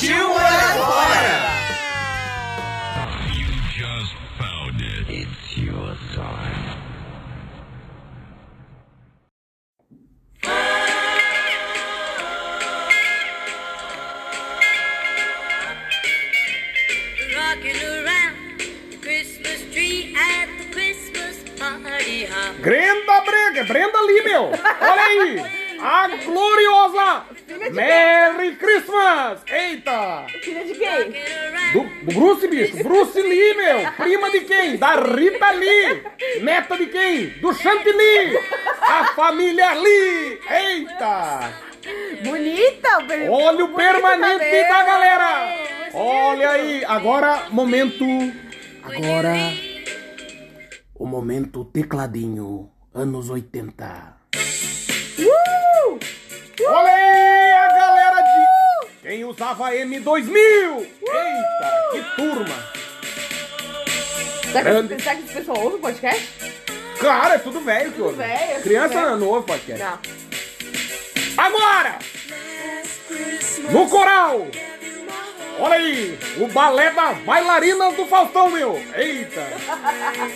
Partiu tecladinho, anos 80. Uh! Olha aí a galera de. Quem usava M2000! Eita, que turma! Será que, será que esse pessoal ouve o podcast? Cara, é tudo velho que ouve. velho, é tudo Criança velho. não ouve podcast. Não. Agora! No coral! Olha aí, o balé das bailarinas do Faustão, meu! Eita!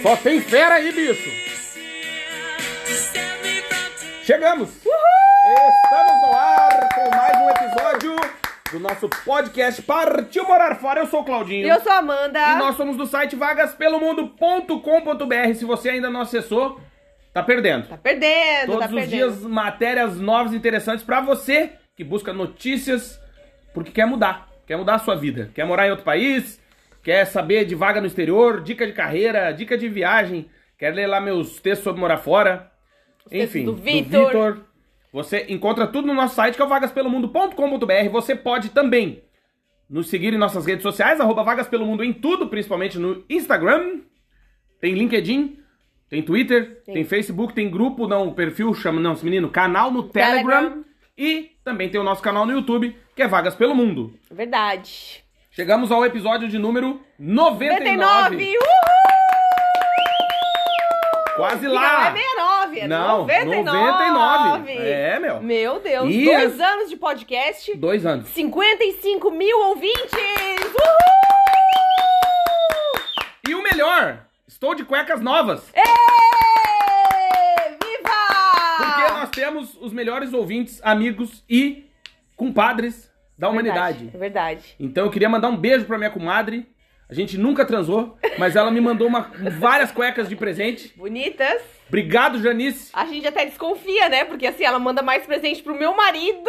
Só tem fera aí, bicho! Chegamos! Estamos no ar com mais um episódio do nosso podcast Partiu Morar Fora. Eu sou o Claudinho. Eu sou a Amanda. E nós somos do site vagaspelomundo.com.br. Se você ainda não acessou, tá perdendo. Tá perdendo, Todos tá os perdendo. dias matérias novas e interessantes pra você que busca notícias porque quer mudar, quer mudar a sua vida, quer morar em outro país, quer saber de vaga no exterior, dica de carreira, dica de viagem, quer ler lá meus textos sobre morar fora. textos Enfim, do Vitor. Você encontra tudo no nosso site que é o vagaspelomundo.com.br. Você pode também nos seguir em nossas redes sociais, arroba Vagas Pelo Mundo em tudo, principalmente no Instagram. Tem LinkedIn, tem Twitter, tem, Facebook, tem grupo, não, perfil, chama, não, esse menino, canal no Telegram. Telegram. E também tem o nosso canal no YouTube, que é Vagas Pelo Mundo. Verdade. Chegamos ao episódio de número 99. 99! Uhul! Quase lá. Não é 69, é Não, 99. 99. É, meu. Meu Deus, E dois as- anos de podcast, Dois anos. 55 mil ouvintes! Uhul! E o melhor, estou de cuecas novas. Ê! Viva! Porque nós temos os melhores ouvintes, amigos e compadres da humanidade. É verdade. Então eu queria mandar um beijo pra minha comadre. A gente nunca transou, mas ela me mandou uma- várias cuecas de presente. Bonitas. Obrigado, Janice. A gente até desconfia, né? Porque assim, ela manda mais presente pro meu marido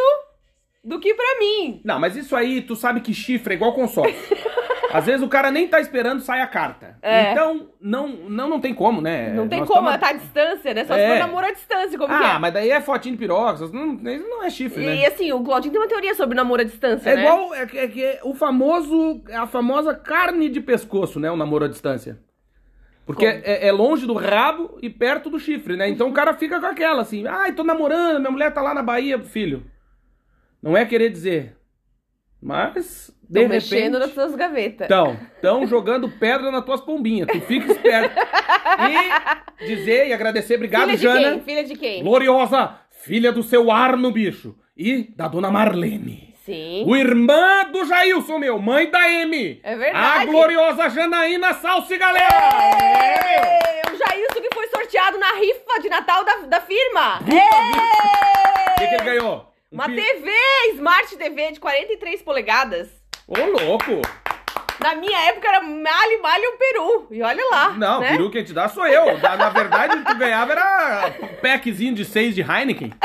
do que pra mim. Não, mas isso aí, tu sabe que chifre é igual consórcio. Às vezes o cara nem tá esperando, sai a carta. É. Então, não, não, não tem como, né? Não tem Nós como, tamo- tá à distância, né? Só se É. for namoro à distância, como que Ah, é? mas daí é fotinho de piroca, não, não é chifre, E né? assim, o Claudinho tem uma teoria sobre namoro à distância, É né? igual é, que- é que é o famoso, a famosa carne de pescoço, né? O namoro à distância. Porque é, é longe do rabo e perto do chifre, né? Então o cara fica com aquela assim, ai, tô namorando, minha mulher tá lá na Bahia, filho. Não é querer dizer. Mas, de Tão repente. mexendo nas suas gavetas. Então, estão jogando pedra nas tuas pombinhas. Tu fica esperto. E dizer e agradecer, obrigado, Filha Jana. quem? Filha de quem? Gloriosa, filha do seu Arno, bicho. E da dona Marlene. Sim. O irmã do Jailson, meu, mãe da M. É verdade. A gloriosa Janaína Salsi, galera. É, o Jailson que foi sorteado na rifa de Natal da, da firma. O que, que ele ganhou? Um Uma TV, Smart TV de 43 polegadas. Ô, louco. Na minha época era malho, malho um peru. E olha lá. Não, né? o peru que te dá sou eu. Na, verdade, o que tu ganhava era um packzinho de seis de Heineken.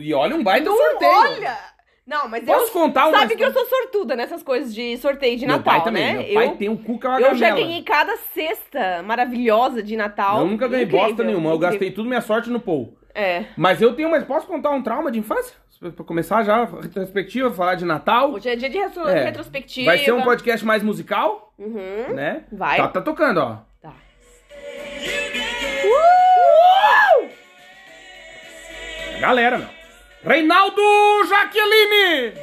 E olha um baita Não, sorteio. olha! Não, mas Posso eu. contar uma Sabe que eu sou sortuda nessas coisas de sorteio de Meu Natal, pai também. né? Meu pai eu, tem um cu que é uma eu já ganhei cada cesta maravilhosa de Natal. Eu nunca ganhei Incrível, bosta nenhuma. Eu incrível. gastei tudo minha sorte no Pou. É. Mas eu tenho, mas posso contar um trauma de infância? Pra começar já, retrospectiva, falar de Natal. Hoje é dia de retro- É. retrospectiva. Vai ser um podcast mais musical, Uhum. né? Vai. Tá, tá tocando, ó. Tá. Galera, meu. Reinaldo Jaqueline!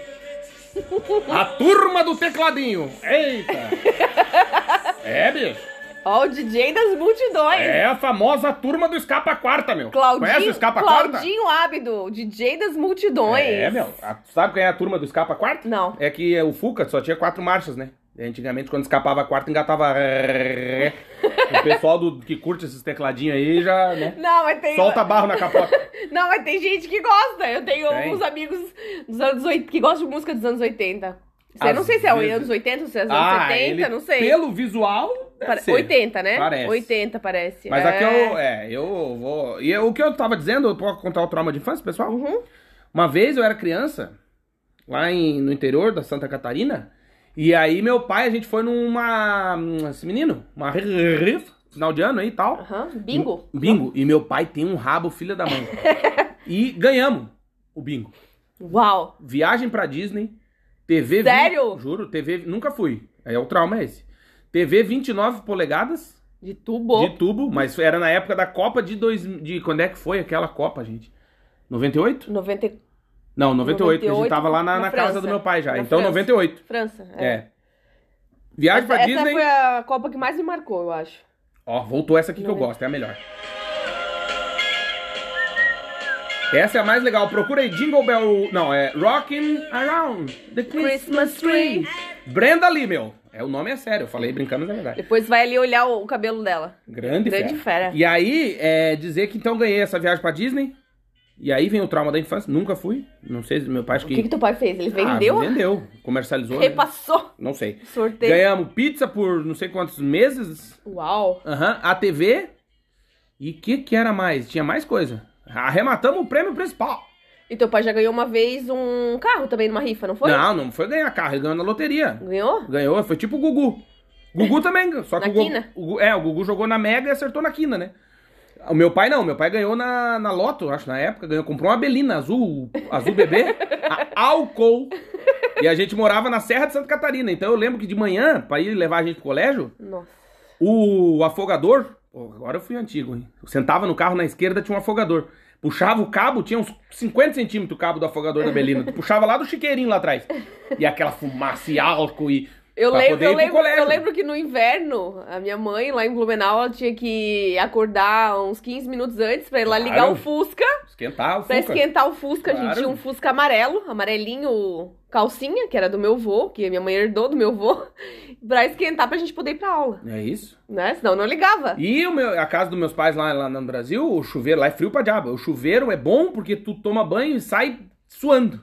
A turma do tecladinho. Eita! É, bicho. Ó, o DJ das multidões. É a famosa turma do Escapa Quarta, meu. Claudinho, Conhece o Escapa Quarta? Claudinho Ábido, DJ das multidões. É, meu. A- Sabe quem é a turma do Escapa Quarta? Não. É que o Fuca só tinha quatro marchas, né? Antigamente, quando escapava a quarta, engatava. O pessoal do, que curte esses tecladinhos aí já, né? Não, mas tem. Solta barro na capota. Não, mas tem gente que gosta. Eu tenho Tem? uns amigos dos anos 80 que gostam de música dos anos 80. Às não sei se é vezes- anos 80 ou se é anos 70, ele, não sei. Pelo visual, Pare- ser. 80, né? Parece. 80 parece. Mas é. aqui eu, é, eu vou. E eu- o que eu tava dizendo, eu posso contar o trauma de infância, pessoal? Uhum. Uma vez eu era criança, lá em- no interior da Santa Catarina, e aí meu pai, a gente foi numa. Esse menino, uma final de ano aí e tal. Aham, Bingo. Bingo. E meu pai tem um rabo, filha da mãe. e ganhamos o bingo. Uau. Viagem pra Disney, TV. Sério? Juro, TV. Nunca fui. É o trauma é esse. TV 29 polegadas De tubo. de tubo, mas era na época da Copa de dois, de quando é que foi aquela Copa, gente? 98? 90. Não, 98, porque a gente 98 tava lá na, na na casa do meu pai já. Na então França. 98. França. É. Viagem Essa, pra essa Disney. foi a Copa que mais me marcou, eu acho. Ó, voltou essa aqui que eu é. gosto, é a melhor. Essa é a mais legal. Procura aí Jingle Bell. Não, é Rockin' Around the Christmas Tree. Brenda Lee, meu. É, o nome é sério. Eu falei brincando, mas é verdade. Depois vai ali olhar o, o cabelo dela. Grande, Grande fera. fera. E aí, é, dizer que então ganhei essa viagem pra Disney. E aí vem o trauma da infância. Nunca fui. Não sei se meu pai acho O que. que, que teu pai fez? Ele vendeu? Ah, vendeu. Comercializou. né? Repassou? Não sei. Sorteio. Ganhamos pizza por não sei quantos meses. Uau. Aham. A TV. E o que que era mais? Tinha mais coisa. Arrematamos o prêmio principal. E teu pai já ganhou uma vez um carro também numa rifa, não foi? Não, não foi ganhar carro. Ele ganhou na loteria. Ganhou? Ganhou. Foi tipo o Gugu. Gugu também. Só que Na o Gugu, quina? o É, o Gugu jogou na Mega e acertou na quina, né? O meu pai não, meu pai ganhou na, na Loto, acho, na época, ganhou, comprou uma Belina azul, azul bebê, a álcool. E a gente morava na Serra de Santa Catarina. Então eu lembro que de manhã, pra ir levar a gente pro colégio, Nossa. o afogador, agora eu fui antigo, hein? Eu sentava no carro na esquerda, tinha um afogador. Puxava o cabo, tinha uns 50 centímetros o cabo do afogador da Belina. Puxava lá do chiqueirinho lá atrás. E aquela fumaça e álcool e. Eu pra lembro, eu, lembro, eu lembro que no inverno, a minha mãe lá em Blumenau, ela tinha que acordar uns 15 minutos antes pra ir lá ligar Claro. o Fusca, Esquentar o pra Fuca. esquentar o Fusca. A gente Claro. tinha um Fusca amarelo, amarelinho calcinha, que era do meu vô, que minha mãe herdou do meu vô, pra esquentar pra gente poder ir pra aula, É isso. né? Senão não ligava. E meu, a casa dos meus pais lá, lá no Brasil, o chuveiro lá é frio pra diabo. O chuveiro é bom porque tu toma banho e sai suando.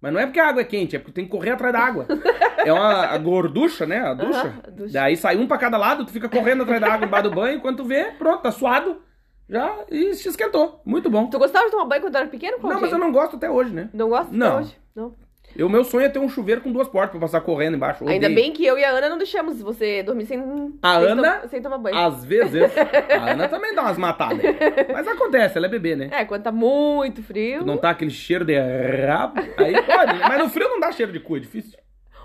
Mas não é porque a água é quente, é porque tem que correr atrás da água. É uma a gorducha, né? A ducha. Ducha. Daí sai um pra cada lado, tu fica correndo atrás da água embaixo do banho, quando tu vê, pronto, tá suado. Já e se esquentou. Muito bom. Tu gostava de tomar banho quando era pequeno, Não, mas eu não gosto até hoje, né? Não gosto Não. até hoje? Não. O meu sonho é ter um chuveiro com duas portas pra passar correndo embaixo. Ainda bem que eu e a Ana não deixamos você dormir sem, A sem, Ana- to- sem tomar banho. Às vezes. A Ana também dá umas matadas. Mas acontece, ela é bebê, né? É, quando tá muito frio. Não tá aquele cheiro de rabo, aí pode, né? Mas no frio não dá cheiro de cu, é difícil.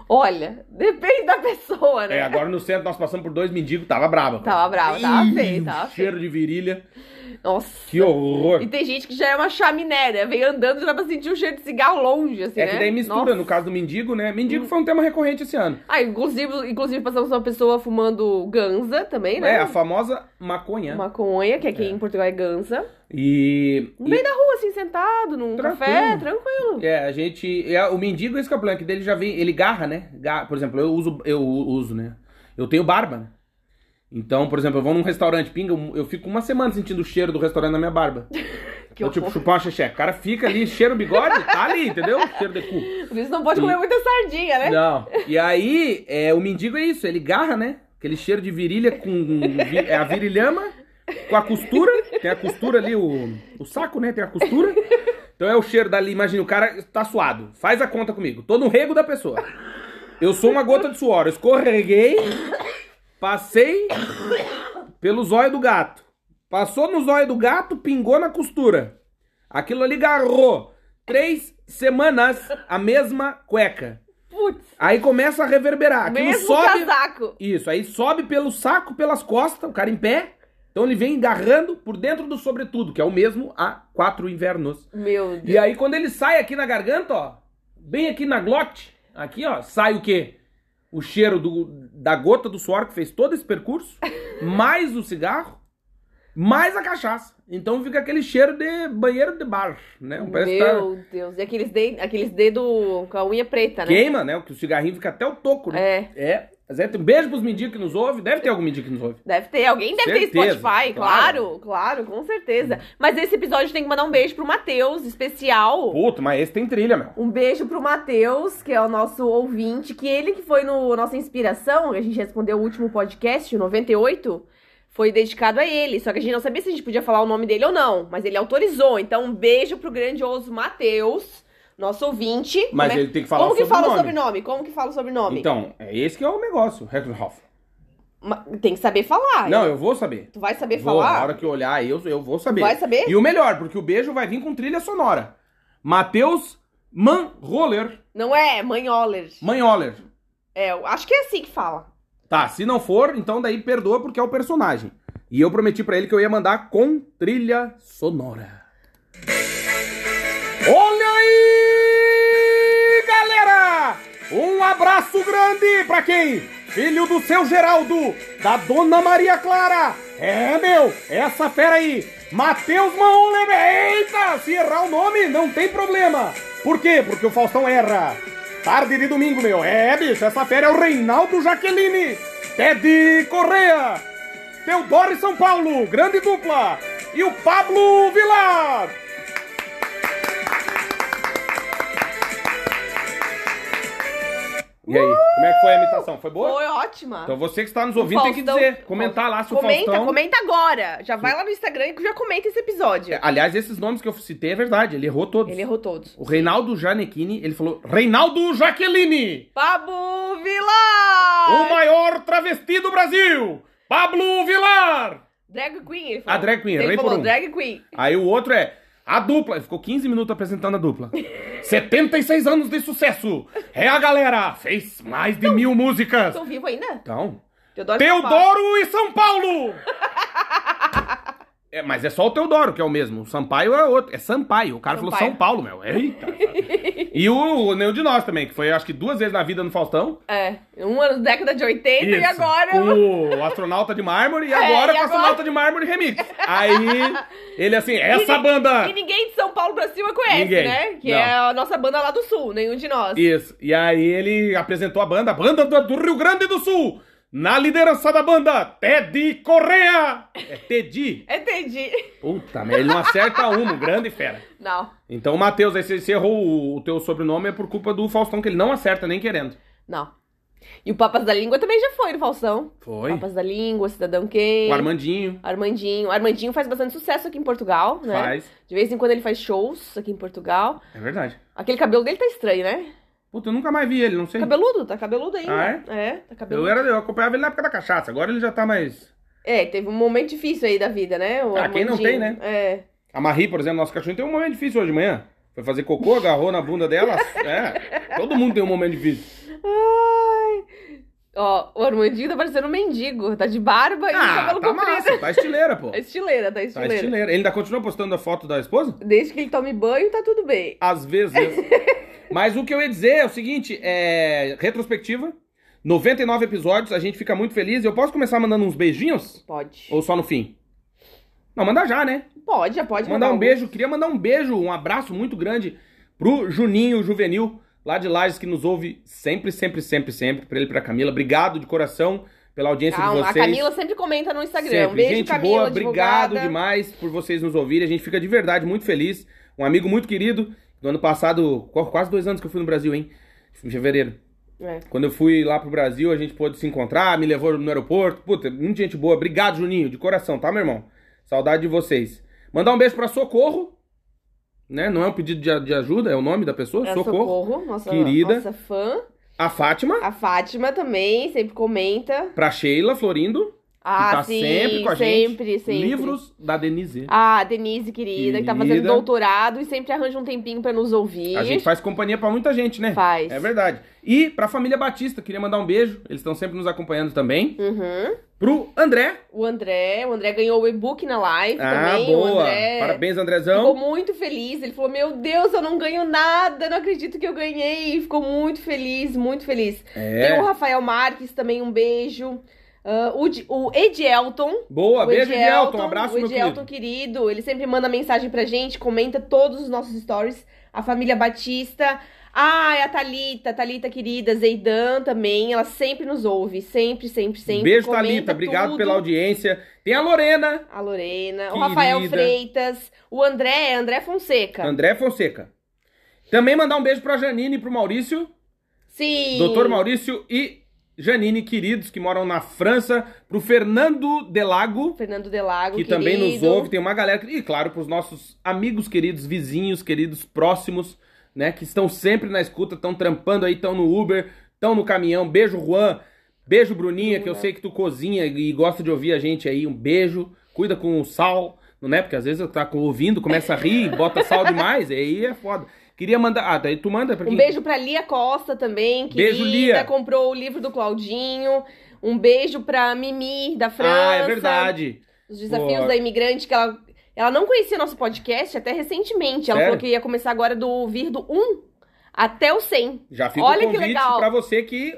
Olha, depende da pessoa, né? É, agora no centro nós passamos por dois mendigos, tava brabo. Tava bravo, tava feio, tava feio. Cheiro de virilha, Nossa. que horror. E tem gente que já é uma chaminé, né? Vem andando já dá pra sentir o cheiro de cigarro longe, assim, É né? que daí mistura, Nossa. no caso do mendigo, né? Mendigo foi um tema recorrente esse ano. Ah, inclusive, inclusive passamos uma pessoa fumando ganza também, né? É, a famosa maconha. Maconha, que aqui em Portugal é ganza. E, No e- meio da rua, assim, sentado, num Tranquilo. café, tranquilo. é, a gente, é, o mendigo esse que é o problema, que dele já vem, ele garra, né? Garra, por exemplo, eu uso, eu uso, né? Eu tenho barba, né? Então, por exemplo, eu vou num restaurante, pinga, eu fico uma semana sentindo o cheiro do restaurante na minha barba. Que eu, tipo, chupar uma xexé. O cara fica ali, cheira o bigode, tá ali, entendeu? Cheiro de cu. Por isso não pode comer muita sardinha, né? Não. E aí, é, o mendigo é isso, ele garra, né? Aquele cheiro de virilha com é a virilhama com a costura. Tem a costura ali, o, o saco, né? Tem a costura. Então é o cheiro dali, imagina, o cara tá suado. Faz a conta comigo. Tô no rego da pessoa. Eu sou uma gota de suor. Eu escorreguei, passei pelo zóio do gato. Passou no zóio do gato, pingou na costura. Aquilo ali garrou três semanas a mesma cueca. Putz, Aí começa a reverberar. Aquilo mesmo sobe. casaco. Isso, aí sobe pelo saco, pelas costas, o cara em pé. Então ele vem agarrando por dentro do sobretudo, que é o mesmo há quatro invernos. Meu Deus. E aí quando ele sai aqui na garganta, ó, bem aqui na glote, aqui ó, sai o quê? O cheiro do, da gota do suor que fez todo esse percurso, mais o cigarro, mais a cachaça. Então fica aquele cheiro de banheiro de bar, né? Parece tá- Meu Deus. E aqueles dedos aqueles dedo com a unha preta, né? queima, né? Que o cigarrinho fica até o toco, né? É. É. É, um beijo pros mendigos que nos ouve. Deve ter algum mendigo que nos ouve. Deve ter, alguém deve ter Certeza, Spotify, claro, claro, com certeza. Mas esse episódio tem que mandar um beijo pro Matheus, especial. Puta, mas esse tem trilha, meu. Um beijo pro Matheus, que é o nosso ouvinte, que ele que foi no nossa inspiração, a gente respondeu o último podcast, o 98, foi dedicado a ele. Só que a gente não sabia se a gente podia falar o nome dele ou não, mas ele autorizou. Então, um beijo pro grandioso Matheus, nosso ouvinte. Mas Como é- ele tem que falar Como o que fala o sobrenome. Como que fala o sobrenome? Então, é esse que é o negócio, Heckenhoff. Tem que saber falar. Não, eu vou saber. Tu vai saber Vou, na falar? hora que eu olhar, eu, eu vou saber. Vai saber? E o melhor, porque o beijo vai vir com trilha sonora. Matheus Manroller Não é, Manholler. Manholler. É, eu acho que é assim que fala. Tá, se não for, então daí perdoa porque é o personagem. E eu prometi pra ele que eu ia mandar com trilha sonora. Um abraço grande pra quem? Filho do seu Geraldo, da Dona Maria Clara. É, meu, essa fera aí. Matheus Maonler. Eita, se errar o nome, não tem problema. Por quê? Porque o Faustão erra. Tarde de domingo, meu. É, bicho, essa fera é o Reinaldo Jaqueline. Ted Correa. Teodoro e São Paulo, grande dupla. E o Pablo Vilar. E aí, como é que foi a imitação? Foi boa? Foi ótima. Então você que está nos ouvindo tem que Faustão- dizer, comentar lá se o comenta, Faustão... comenta agora. Já vai lá no Instagram e já comenta esse episódio. É, Aliás, esses nomes que eu citei é verdade, ele errou todos. Ele errou todos. O Reinaldo Janequini, ele falou Reinaldo Jaqueline, Pablo Vilar! o maior travesti do Brasil, Pablo Vilar. Drag Queen, ele falou. A drag queen, Ele errei por falou um. drag queen. Aí o outro é a dupla, ele ficou 15 minutos apresentando a dupla. 76 anos de sucesso. É a galera, fez mais de mil músicas. Estão vivo ainda? Então, Teodoro. Teodoro e São Paulo! É, mas é só o Teodoro que é o mesmo. O Sampaio é outro. É Sampaio. O cara falou Sampaio. São Paulo, meu. Eita. e o, o Nenhum de Nós também, que foi acho que duas vezes na vida no Faustão. É, uma na década de 80 e Isso. agora... Com o astronauta de mármore e É, agora e o agora- astronauta de mármore remix. Aí, ele assim, essa E banda. E ninguém de São Paulo pra cima conhece, Ninguém. né? Que Não. é a nossa banda lá do Sul, nenhum de nós. Isso. E aí ele apresentou a banda, a banda do, do Rio Grande do Sul. Na liderança da banda, Teddy Correa. É Teddy. Entendi. Puta, mas ele não acerta uma, um grande fera. Não, Então, Matheus, aí você você errou o, o teu sobrenome é por culpa do Faustão, que ele não acerta nem querendo. não. E o Papas da Língua também já foi no Faustão. Foi. Papas da Língua, Cidadão Quem. O Armandinho Armandinho. Armandinho faz bastante sucesso aqui em Portugal, né? faz. De vez em quando ele faz shows aqui em Portugal. É verdade. Aquele cabelo dele tá estranho, né? Puta, eu nunca mais vi ele, não sei. Cabeludo, tá cabeludo ainda. Ah, é? tá cabeludo. Eu, era, eu acompanhava ele na época da cachaça, agora ele já tá mais... É, teve um momento difícil aí da vida, né? O Ah, quem não tem, né? É. A Marie, por exemplo, nosso cachorro tem um momento difícil hoje de manhã. Foi fazer cocô, agarrou na bunda dela. É, todo mundo tem um momento difícil. Ai. Ó, o Armandinho tá parecendo um mendigo. Tá de barba e Ah, cabelo tá comprido. massa, tá estileira, pô. Tá estileira, tá Tá estileira. estileira. Ele ainda continua postando a foto da esposa? Desde que ele tome banho, tá tudo bem. Às vezes. Mas o que eu ia dizer é o seguinte, é retrospectiva, 99 episódios, a gente fica muito feliz. Eu posso começar mandando uns beijinhos? Pode. Ou só no fim? Não, mandar já, né? Pode, já pode Mandar um algum. beijo, queria mandar um beijo, um abraço muito grande pro Juninho Juvenil, lá de Lages, que nos ouve sempre, sempre, sempre, sempre, pra ele e pra Camila. Obrigado de coração pela audiência Calma, de a vocês. Camila sempre comenta no Instagram. Sempre. Um beijo, gente Camila, boa, obrigado demais por vocês nos ouvirem. A gente fica de verdade muito feliz. Um amigo muito querido. Ano passado, qu- quase dois anos que eu fui no Brasil, hein? Em fevereiro. É. Quando eu fui lá pro Brasil, a gente pôde se encontrar, me levou no aeroporto. Puta, muita gente boa. Obrigado, Juninho, de coração, tá, meu irmão? Saudade de vocês. Mandar um beijo pra Socorro. Né? Não é um pedido de, de ajuda, é o nome da pessoa. É Socorro. Socorro, nossa, Querida. nossa fã. A Fátima. A Fátima também sempre comenta. Pra Sheila Florindo. Ah, que tá sim, sempre com a sempre, gente. sempre. Livros da Denise. Ah, Denise, querida, que tá fazendo Querida. doutorado e sempre arranja um tempinho pra nos ouvir. A gente faz companhia pra muita gente, né? Faz. É verdade. E pra família Batista, queria mandar um beijo. Eles estão sempre nos acompanhando também. Uhum. Pro André. O André, o André ganhou o e-book na live Ah, também. Boa. André Parabéns, ficou Andrezão. muito feliz. Ele falou: Meu Deus, eu não ganho nada, não acredito que eu ganhei. Ficou muito feliz, muito feliz. É. Tem o Rafael Marques também, um beijo. Ah, o, o Edielton. Boa, o beijo, Edielton. Um abraço, O meu Edielton, querido. querido, ele sempre manda mensagem pra gente, comenta todos os nossos stories. A família Batista. Ah, a Thalita, Thalita querida, Zeidan também, ela sempre nos ouve, sempre, sempre, sempre. Beijo, comenta Thalita. Obrigado tudo. pela audiência. Tem a Lorena. A Lorena, o Querida. Rafael Freitas, o André, André Fonseca. André Fonseca. Também mandar um beijo pra Janine e pro Maurício. Sim. Doutor Maurício e Janine, queridos, que moram na França. Pro Fernando Delago. Fernando Delago, que querido. também nos ouve, tem uma galera, e claro, pros nossos amigos queridos, vizinhos, queridos, próximos, né, que estão sempre na escuta, estão trampando aí, estão no Uber, estão no caminhão. Beijo, Juan. Beijo, Bruninha, que eu sei que tu cozinha e gosta de ouvir a gente aí. Um beijo. Cuida com o sal, não é? Porque às vezes tá com- ouvindo, começa a rir, bota sal demais, aí é foda. Queria mandar. Ah, daí tu manda pra Um quem? beijo pra Lia Costa também, querida. Beijo, Lia. Comprou o livro do Claudinho. Um beijo pra Mimi, da França. Ah, é verdade. Os desafios da imigrante, que ela, ela não conhecia nosso podcast até recentemente. Ela Sério? falou que ia começar agora do vir do 1 até o 100. Já fica Olha o que convite legal. pra você que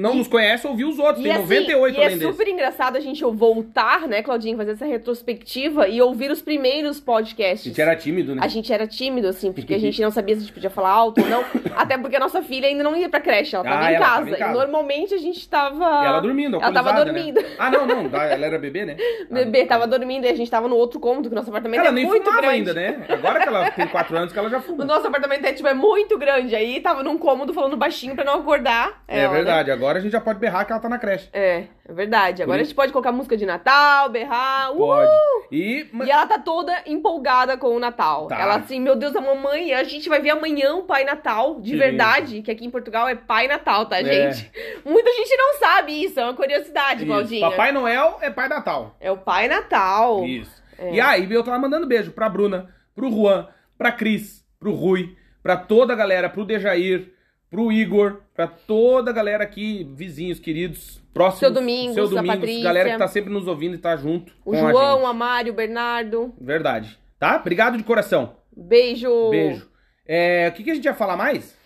não nos conhece ouvir os outros. Tem assim, 98 e é além desse. super engraçado a gente voltar, né, Claudinho, fazer essa retrospectiva e ouvir os primeiros A podcasts. gente era tímido, né? A gente era tímido, assim, porque a gente não sabia se a gente podia falar alto ou não. até porque a nossa filha ainda não ia pra creche, ela tava, Ah, em, ela casa. tava em casa. E normalmente a gente tava. E ela dormindo, Ela tava alcoolizada, dormindo. Né? Ah, não, não. Ela era bebê, né? Bebê tava dormindo e a gente tava no outro cômodo, que o nosso apartamento Ela é nem muito fumava grande. ainda, né? Agora que ela tem 4 anos que ela já O fuma. nosso apartamento é, tipo, é muito grande. Aí tava num cômodo falando baixinho pra não acordar. É ela, né? verdade. Agora a gente já pode berrar que ela tá na creche. É, é verdade. Agora a gente pode colocar música de Natal, berrar. Pode. E. E ela tá toda empolgada com o Natal. Tá. Ela assim, meu Deus, a mamãe, a gente vai ver amanhã o Pai Natal, de Que verdade, que aqui em Portugal é Pai Natal, tá, É. gente? Muita gente não sabe isso, é uma curiosidade. Claudinha. Papai Noel é Pai Natal. É o Pai Natal. Isso. É. E aí, eu tava mandando beijo pra Bruna, pro Juan, pra Cris, pro Rui, pra toda a galera, pro Dejair, pro Igor, pra toda a galera aqui, vizinhos, queridos, próximos. Seu Domingos, Seu a Domingos, Patrícia. galera que tá sempre nos ouvindo e tá junto. O a João, gente. a Mário, o Bernardo. Verdade. Tá? Obrigado de coração. Beijo. Beijo. É, o que, que a gente ia falar mais?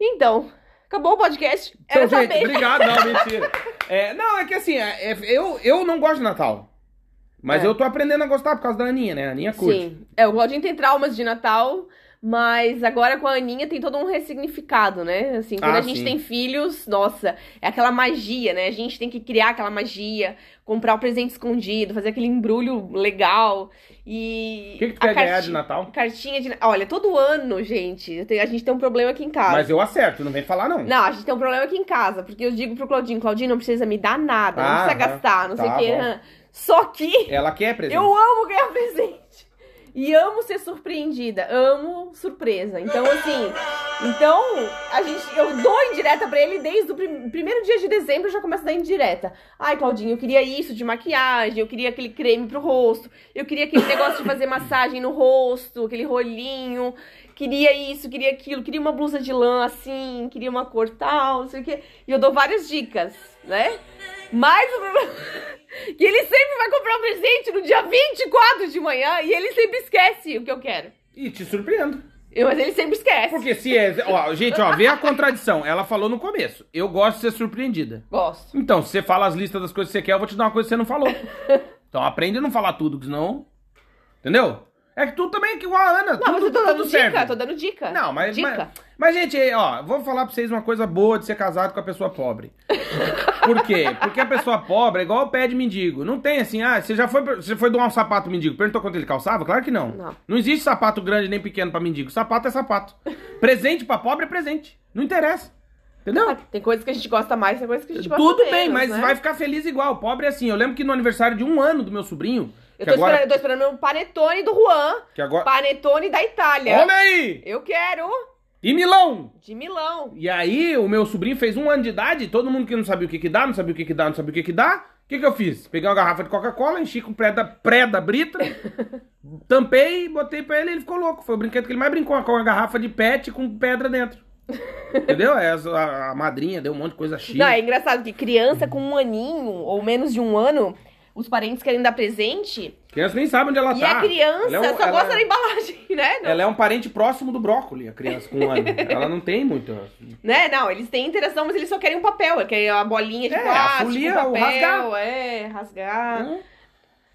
Então, acabou o podcast. Então, Era gente, obrigado. Não, mentira. É, não, é que assim, é- é- eu, eu não gosto de Natal. Mas É. eu tô aprendendo a gostar por causa da Aninha, né? A Aninha curte. Sim. É, o Claudinho tem traumas de Natal, mas agora com a Aninha tem todo um ressignificado, né? Assim, quando Ah, a gente sim. tem filhos, nossa, é aquela magia, né? A gente tem que criar aquela magia, comprar o presente escondido, fazer aquele embrulho legal. E. O que, que tu quer ganhar de Natal? Cartinha de. Olha, todo ano, gente, a gente tem um problema aqui em casa. Mas eu acerto, não vem falar não. Não, a gente tem um problema aqui em casa, porque eu digo pro Claudinho, Claudinho, não precisa me dar nada, não Ah, precisa aham. gastar, não sei o Tá que. bom. Só que Ela quer presente. eu amo ganhar presente. E amo ser surpreendida. Amo surpresa. Então, assim. Então, a gente, eu dou indireta pra ele desde o prim- primeiro dia de dezembro. Eu já começo a dar indireta. Ai, Claudinho, eu queria isso de maquiagem. Eu queria aquele creme pro rosto. Eu queria aquele negócio de fazer massagem no rosto. Aquele rolinho. Queria isso, queria aquilo. Queria uma blusa de lã assim. Queria uma cor tal, não sei o quê. E eu dou várias dicas, né? Mas o problema. que ele sempre vai comprar um presente no dia 24 de manhã e ele sempre esquece o que eu quero. E te surpreendo. Eu- mas ele sempre esquece. Porque se é. Ó, gente, ó, vê a contradição. Ela falou no começo. Eu gosto de ser surpreendida. Gosto. Então, se você fala as listas das coisas que você quer, eu vou te dar uma coisa que você não falou. Então aprende a não falar tudo, senão. Entendeu? É que tu também é igual a Ana. Não, tudo, mas eu tô dando tudo dica, serve. tô dando dica. Não, mas, Dica. mas, mas, gente, ó, vou falar pra vocês uma coisa boa de ser casado com a pessoa pobre. Por quê? Porque a pessoa pobre é igual o pé de mendigo. Não tem assim, ah, você já foi, você foi doar um sapato mendigo, perguntou quanto ele calçava? Claro que não. Não. existe sapato grande nem pequeno pra mendigo. Sapato é sapato. Presente pra pobre é presente. Não interessa. Entendeu? Ah, Tem coisas que a gente gosta mais, tem coisas que a gente gosta Tudo menos, bem, mas né? vai ficar feliz igual. Pobre é assim. Eu lembro que no aniversário de um ano do meu sobrinho, Eu tô, agora, esperando, eu tô esperando um panetone do Juan, que agora... panetone da Itália. Olha aí! Eu quero E Milão! de Milão. E aí, o meu sobrinho fez um ano de idade, todo mundo que não sabia o que que dá, não sabia o que que dá, não sabia o que que dá, O que, que eu fiz? Peguei uma garrafa de Coca-Cola, enchi com pré da, pré da brita, tampei, botei pra ele e ele ficou louco. Foi o brinquedo que ele mais brincou, com uma garrafa de pet com pedra dentro. Entendeu? As- a, a madrinha deu um monte de coisa chique. Não, é engraçado que criança com um aninho ou menos de um ano, os parentes querem dar presente Criança nem sabe onde ela e tá. a criança Ela é um- só gosta da embalagem, né? Não, Ela é um parente próximo do brócoli, a criança com um ano. ela não tem muito. né? Não, eles têm interação, mas eles só querem um papel. Querem a bolinha de É, a plástico, folia, um o papel, rasgar. é, rasgar.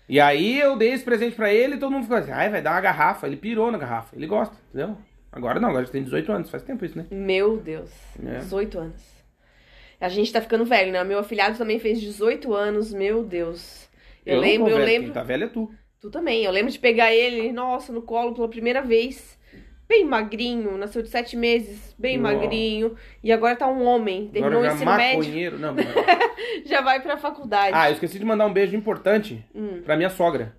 E aí eu dei esse presente pra ele e todo mundo ficou assim, ai, vai dar uma garrafa. Ele pirou na garrafa. Ele gosta, entendeu? Agora não, agora ele tem 18 anos, faz tempo isso, né? Meu Deus, É. 18 anos. A gente tá ficando velho, né? Meu afilhado também fez 18 anos, meu Deus. Eu, não lembro, eu lembro. Quem tá velho é tu. Tu também. Eu lembro de pegar ele, nossa, no colo pela primeira vez. Bem magrinho, nasceu de sete meses, bem Nossa. magrinho. E agora tá um homem, terminou o Agora já ensino médio, maconheiro. Não, mas- já vai pra faculdade. ah, eu esqueci de mandar um beijo importante Hum. pra minha sogra.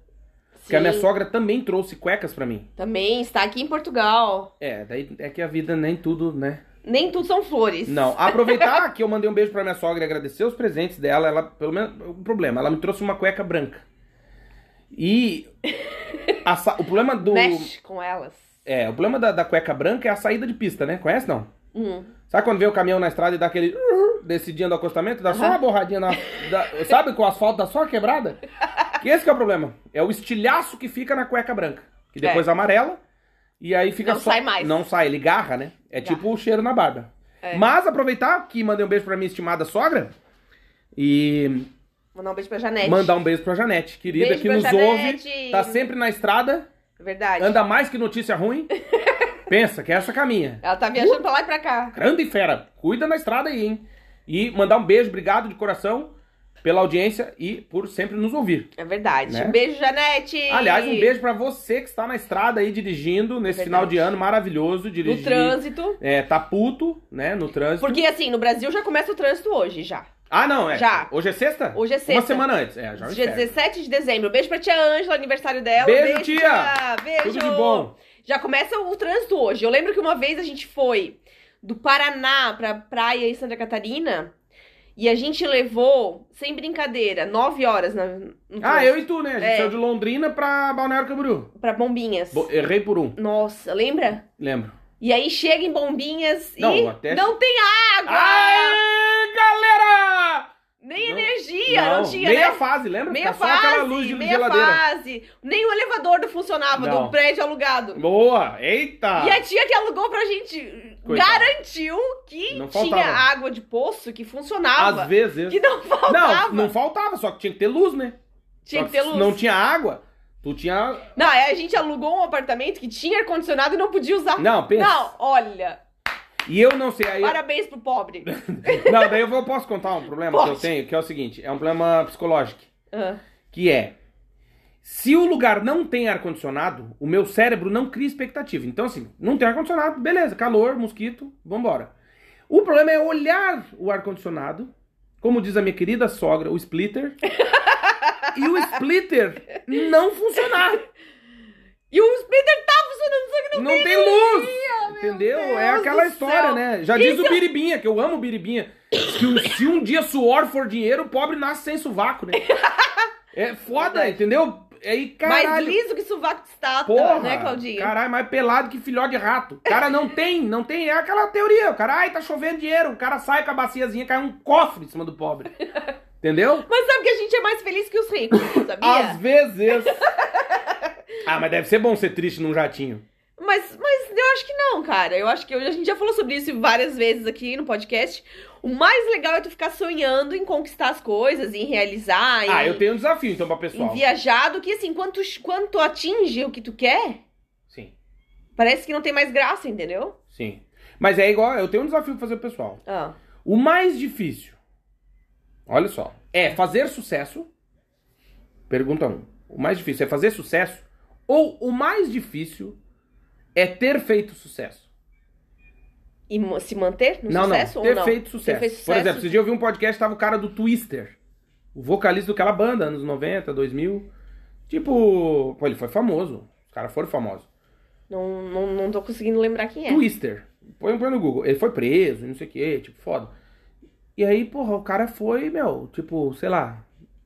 Porque a Sim. minha sogra também trouxe cuecas pra mim. Também está aqui em Portugal. É, daí é que a vida nem tudo, né? Nem tudo são flores. Não, aproveitar que eu mandei um beijo pra minha sogra e agradecer os presentes dela, ela, pelo menos, o problema, ela me trouxe uma cueca branca. E a o problema do Mexe com elas. é, o problema da, da cueca branca é a saída de pista, né? Conhece não? Hum. Sabe quando vê o caminhão na estrada e dá aquele descidinha do acostamento, dá só uma borradinha na, dá- sabe com o asfalto dá só uma quebrada? Que esse que é o problema. É o estilhaço que fica na cueca branca, que depois amarela e aí fica Não só sai mais. não sai, ele garra, né? É Garra. tipo o cheiro na barba. É. Mas aproveitar que mandei um beijo pra minha estimada sogra e Mandar um beijo pra Janete. mandar um beijo pra Janete, querida, Beijo que nos Janete. ouve, tá sempre na estrada, Verdade. anda mais que notícia ruim. Pensa que é essa caminha. Ela tá viajando pra lá e pra cá. Grande fera, cuida na estrada aí, hein? E mandar um beijo, obrigado de coração pela audiência e por sempre nos ouvir. É verdade. Né? Um beijo, Janete. Aliás, um beijo pra você que está na estrada aí dirigindo nesse Verdade. final de ano maravilhoso, No dirigir. trânsito. É, tá puto, né, no trânsito. Porque assim, no Brasil já começa o trânsito hoje, já. Ah, não, é. Já. Hoje é sexta? Hoje é Uma sexta. semana antes. É, já é Dia inferno. 17 de dezembro. Beijo pra tia Ângela, aniversário dela. Beijo, tia. Beijo. Tudo de bom. Já começa o trânsito hoje. Eu lembro que uma vez a gente foi do Paraná pra praia em Santa Catarina e a gente levou, sem brincadeira, 9 horas na, Ah, eu e tu, né? A gente É. saiu de Londrina pra Balneário Camboriú. pra Bombinhas. Bo- Errei por um, Nossa, lembra? lembro. E aí chega em Bombinhas Não, e até- não tem água! Galera! Nem Não- energia, não, tinha, meia né? fase, lembra? Meia Fica só aquela fase, luz de meia geladeira. fase. Nem o elevador não funcionava Não. do prédio alugado. Boa, eita! E a tia que alugou pra gente Coitada. garantiu que Não tinha faltava. água de poço que funcionava. Às vezes. Que não faltava. Não, não faltava, só que tinha que ter luz, né? Tinha Só que ter luz. Não tinha água, tu tinha. Não, a gente alugou um apartamento que tinha ar-condicionado e não podia usar. Não, pensa. Não, olha. E eu não sei. Aí... Parabéns pro pobre. Não, daí eu vou- posso contar um problema que eu Pode. tenho, que é o seguinte: é um problema psicológico. Que é. Se o lugar não tem ar-condicionado, o meu cérebro não cria expectativa. Então, assim, não tem ar-condicionado, beleza, calor, mosquito, vambora. O problema é olhar o ar-condicionado, como diz a minha querida sogra, o splitter, e o splitter não funcionar. E o splitter tá não, Não tem tem luz! Entendeu? Deus é aquela história, céu. né? Já diz Isso- o Biribinha, que eu amo o Biribinha, que se um dia suor for dinheiro, o pobre nasce sem sovaco, né? É foda, Verdade. entendeu? Aí, caralho. Mais liso que sovaco de estátua, Porra, né, Claudinha? Caralho, mais pelado que filhote de rato. O cara não tem, não tem. É aquela teoria. O cara, ai, tá chovendo dinheiro. O cara sai com a baciazinha, cai um cofre em cima do pobre. Entendeu? Mas sabe que a gente é mais feliz que os ricos, sabia? Às vezes. Ah, mas deve ser bom ser triste num jatinho. Mas, mas eu acho que não, cara. Eu acho que a gente já falou sobre isso várias vezes aqui no podcast. O mais legal é tu ficar sonhando em conquistar as coisas, em realizar, em, Ah, eu tenho um desafio então pra em pessoal. viajar, do que assim, quando tu, quando tu atinge o que tu quer, Sim, parece que não tem mais graça, entendeu? sim. Mas é igual, eu tenho um desafio pra fazer pro pessoal. Ah, O mais difícil, olha só, é fazer sucesso. Pergunta 1. Um. O mais difícil é fazer sucesso ou o mais difícil é ter feito sucesso? e se manter no não, sucesso não, ter ou não? feito sucesso. Ter feito Por sucesso. exemplo, esse dia eu vi um podcast, tava o cara do Twister, o vocalista daquela banda, anos 90, 2000. Tipo, pô, ele foi famoso. Os caras foram famosos. Não, não, não tô conseguindo lembrar quem é. Twister. Põe, põe no Google. Ele foi preso, não sei o que, tipo, foda. E aí, porra, o cara foi, meu, tipo, sei lá,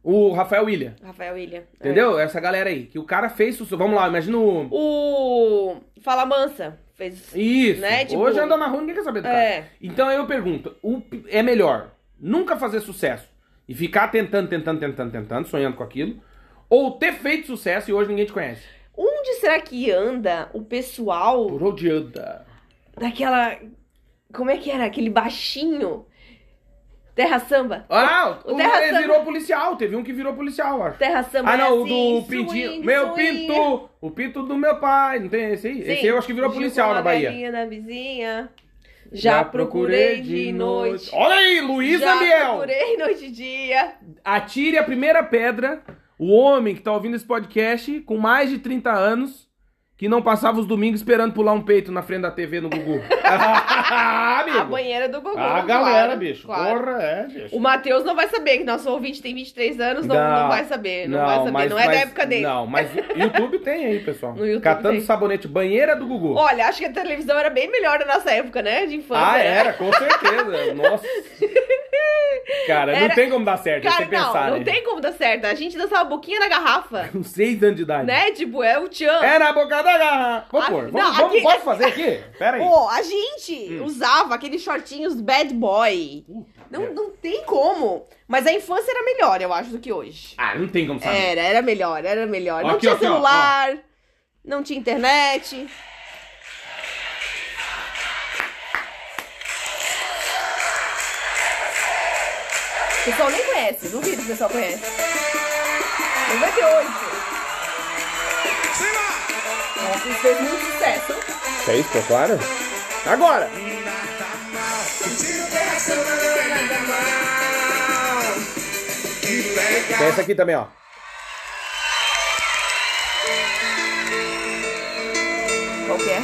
O Rafael William. Rafael William. é. Entendeu? Essa galera aí. Que o cara fez sucesso. Vamos lá, imagina o. O Fala Mansa fez. Isso. Né, tipo- Hoje anda na rua ninguém quer saber do cara. É. Então aí eu pergunto: o, é melhor nunca fazer sucesso e ficar tentando, tentando, tentando, tentando, sonhando com aquilo? Ou ter feito sucesso e hoje ninguém te conhece? Onde será que anda o pessoal Por onde anda? daquela. Como é que era? Aquele baixinho? Terra Samba? Ah, o o, Terra ele Samba- virou policial. Teve um que virou policial, acho. Terra Samba Ah, é não, o assim, do pintinho. swing, meu swing. pinto! O pinto do meu pai. Não tem esse aí? Sim. Esse aí eu acho que virou policial na Bahia. da vizinha. Já, procurei de noite. Olha aí, Luiz Já Ambiel. procurei noite e dia. Atire a primeira pedra. O homem que tá ouvindo esse podcast com mais de 30 anos que não passava os domingos esperando pular um peito na frente da TV no Gugu. ah, amigo. A banheira do Gugu. A galera, claro, bicho. claro. Porra, é, bicho. O Matheus não vai saber, que nosso ouvinte tem 23 anos, não, não vai saber. Não, vai saber. mas- não é da mas- época dele. Não, mas o YouTube tem aí, pessoal. No YouTube Catando tem. sabonete, banheira do Gugu. Olha, acho que a televisão era bem melhor na nossa época, né? De infância. ah, né? era, com certeza. Nossa. Cara, não Era- tem como dar certo, é Cara, sem pensar, não, né? não tem como dar certo. A gente dançava boquinha na garrafa, Com seis anos de idade. né? Tipo, é o tchan. É na boca da garrafa. Vamos Ah, pôr. não, Vamos, vamos, aqui- posso fazer aqui? Pera aí. Pô, a gente Hum. usava aqueles shortinhos bad boy. Não, é. não tem como. Mas a infância era melhor, eu acho, do que hoje. Ah, não tem como saber. Era, era melhor, era melhor. Não Aqui, tinha ó, celular, não tinha internet. O pessoal nem conhece, duvido que o pessoal conhece. 98. Nossa, isso fez muito sucesso. Fez, pô, claro. Agora. Tem essa aqui também, ó. Qual que é?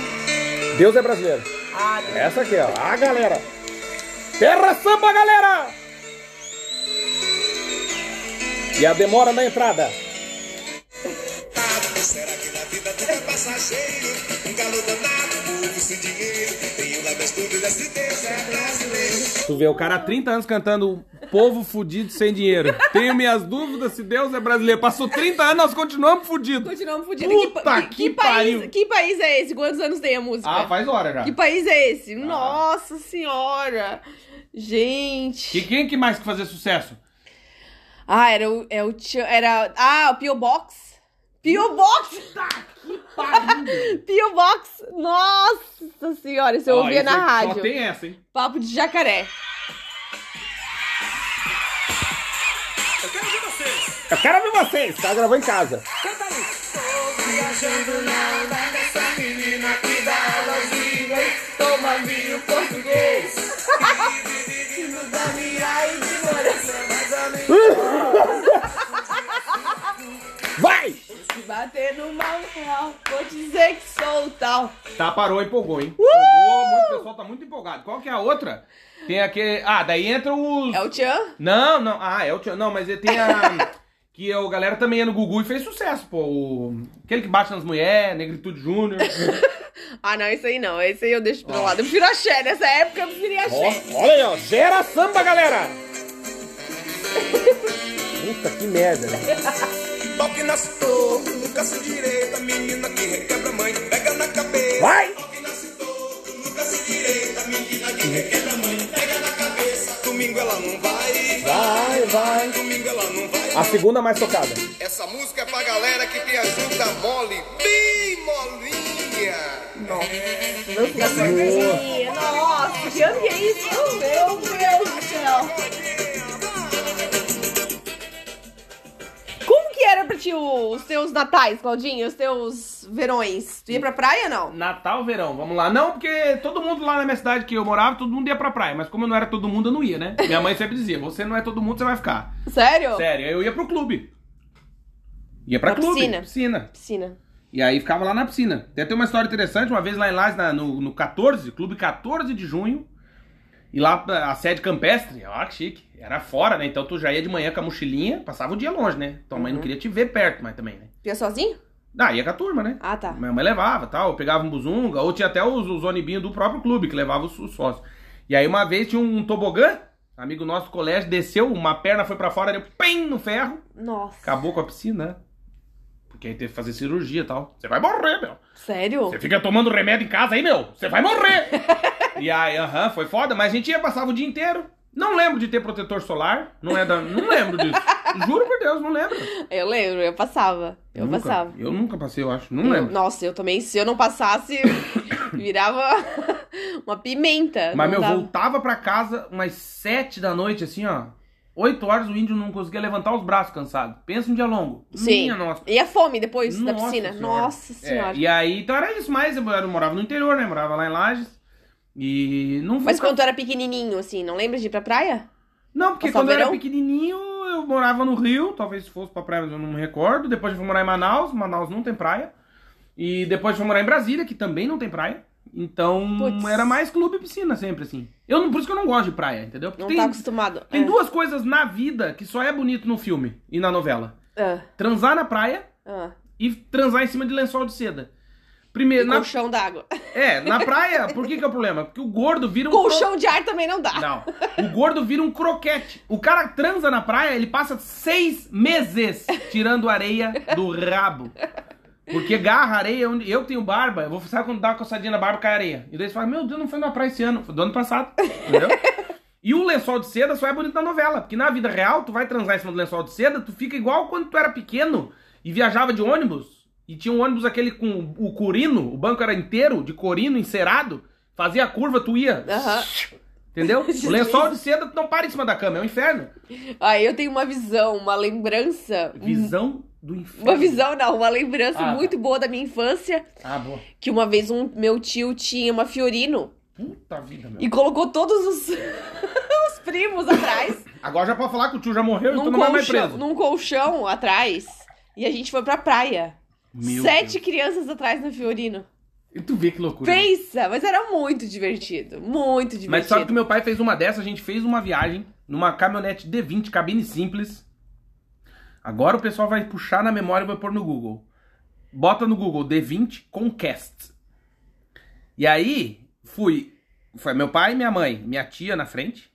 Deus é brasileiro. Ah, Deus. Essa aqui, ó. A galera. Terra Samba, galera! E a demora na entrada. Será que na vida tudo é passageiro? Um calor danado, povo sem dinheiro. Tenho lá minhas dúvidas se Deus é brasileiro. Tu vê o cara há 30 anos cantando Povo fudido sem dinheiro. Tenho minhas dúvidas se Deus é brasileiro. Passou 30 anos, nós continuamos fudidos. Continuamos fudidos. Puta que, que país, pariu. que país é esse? Quantos anos tem a música? Ah, faz hora já. Que país é esse? Nossa senhora! Gente. E quem que mais que fazia sucesso? Ah, era o. É o tio- era. Ah, o Pio Box. Pio Box! Pio Box! Nossa senhora, isso eu Ó, ouvia na rádio. Só tem essa, hein? Papo de jacaré. Eu quero ver vocês. Tá gravando em casa. Toma Vai! Se bater no mal real, vou dizer que sou o tal. Tá, parou, empolgou, hein? Empolgou, muito, o pessoal tá muito empolgado. Qual que é a outra? Tem aquele... Ah, daí entra os... É o Tchan? Não, não. Ah, é o tio. Não, mas ele tem a... que a galera também ia no Gugu e fez sucesso, pô. O... Aquele que bate nas mulheres, Negritude Júnior. Ah, não, esse aí não. Esse aí eu deixo pro lado. Eu prefiro axé. Nessa época eu preferia axé. Ó, olha aí, ó. Gera samba, galera! Puta, que merda, né? Pau que nasce torto, nunca se direita. Menina que requebra a mãe, pega na cabeça. Vai! Pau que nasce torto, nunca se direita. Menina que requebra mãe, pega na cabeça. Domingo ela não vai. Vai, vai. Domingo ela não vai. A segunda mais tocada. Essa música é pra galera que tem a junta mole, bem molinha. Nossa, Nossa, que isso? Meu Deus do céu. Que era pra ti os teus natais, Claudinho? Os teus verões? Tu ia pra praia ou não? Natal, verão, vamos lá. Não, porque todo mundo lá na minha cidade que eu morava, todo mundo ia pra praia. Mas como eu não era todo mundo, eu não ia, né? Minha mãe sempre dizia, você não é todo mundo, você vai ficar. Sério? Sério, eu ia pro clube. Ia pra Na clube. piscina? Piscina. Piscina. E aí ficava lá na piscina. Tem até uma história interessante, uma vez lá em Lages, na- no, no 14, clube 14 de junho. E lá a sede campestre, ó, que chique. Era fora, né? Então tu já ia de manhã com a mochilinha, passava o dia longe, né? Tua mãe não Uhum. queria te ver perto, mas também, né? Ia sozinho? Ah, ia com a turma, né? Ah, tá. Minha mãe levava, tal, pegava um buzunga, ou tinha até os, os onibinhos do próprio clube, que levava os, os sócios. E aí uma vez tinha um tobogã, amigo nosso do colégio, desceu, uma perna foi pra fora, deu pem no ferro, Nossa. acabou com a piscina. Porque aí teve que fazer cirurgia e tal. Você vai morrer, meu. Sério? Você fica tomando remédio em casa aí, meu. Você vai morrer. e aí, aham, foi foda, mas a gente ia, passava o dia inteiro. Não lembro de ter protetor solar. Não é da. Não lembro disso. Juro por Deus, não lembro. Eu lembro, eu passava. Eu nunca, passava. Eu nunca passei, eu acho. Não Eu- lembro. nossa, eu também, se eu não passasse, virava uma pimenta. Mas, meu, dava. voltava pra casa umas sete da noite, assim, ó. Oito horas o índio não conseguia levantar os braços cansado. Pensa um dia longo. Sim. Minha nossa. E a fome depois da Nossa piscina? Senhora. Nossa É, senhora. e aí, então era isso, mas eu, morava no interior, né? Morava lá em Lages. E não fui Mas quando tu era pequenininho, assim, não lembra de ir pra praia? Não, porque Passar quando eu era pequenininho, eu morava no Rio, talvez fosse pra praia, mas eu não me recordo. Depois eu fui morar em Manaus, Manaus não tem praia. E depois eu fui morar em Brasília, que também não tem praia. Então, Putz. era mais clube e piscina sempre, assim. Eu, não- por isso que eu não gosto de praia, entendeu? Porque Não tem, tá acostumado. tem É. duas coisas na vida que só é bonito no filme e na novela. Ah, Transar na praia ah. e transar em cima de lençol de seda. Primeiro, E na, colchão d'água. é, na praia, por que que é o problema? Porque o gordo vira um... Colchão de ar também não dá. Não. O gordo vira um croquete. O cara transa na praia, ele passa seis meses tirando areia do rabo. Porque garra areia, onde eu tenho barba, eu vou sabe quando dá uma coçadinha na barba cai areia. E daí você fala, meu Deus, não foi na praia esse ano, foi do ano passado. Entendeu? E o lençol de seda só é bonito na novela. Porque na vida real, tu vai transar em cima do lençol de seda, tu fica igual quando tu era pequeno e viajava de ônibus. E tinha um ônibus aquele com o corino, o banco era inteiro, de corino, encerado. Fazia a curva, tu ia. Entendeu? O lençol de seda não para em cima da cama, é um inferno. Aí eu tenho uma visão, uma lembrança. Visão do inferno. Uma visão, não, uma lembrança Ah, tá. muito boa da minha infância. Ah, boa. Que uma vez um meu tio tinha uma Fiorino Puta vida, meu. e colocou todos os, os primos atrás. Agora já pode falar que o tio já morreu e tu num, não vai mais colchão, preso. num colchão atrás. E a gente foi pra praia. Meu Sete Deus. crianças atrás na Fiorino. E tu vê que loucura. né? Pensa, mas era muito divertido. Muito divertido. Mas sabe que meu pai fez uma dessa, a gente fez uma viagem numa caminhonete D20, cabine simples. Agora o pessoal vai puxar na memória e vai pôr no Google. Bota no Google D20 Conquest. E aí, fui. Foi meu pai minha mãe, minha tia na frente.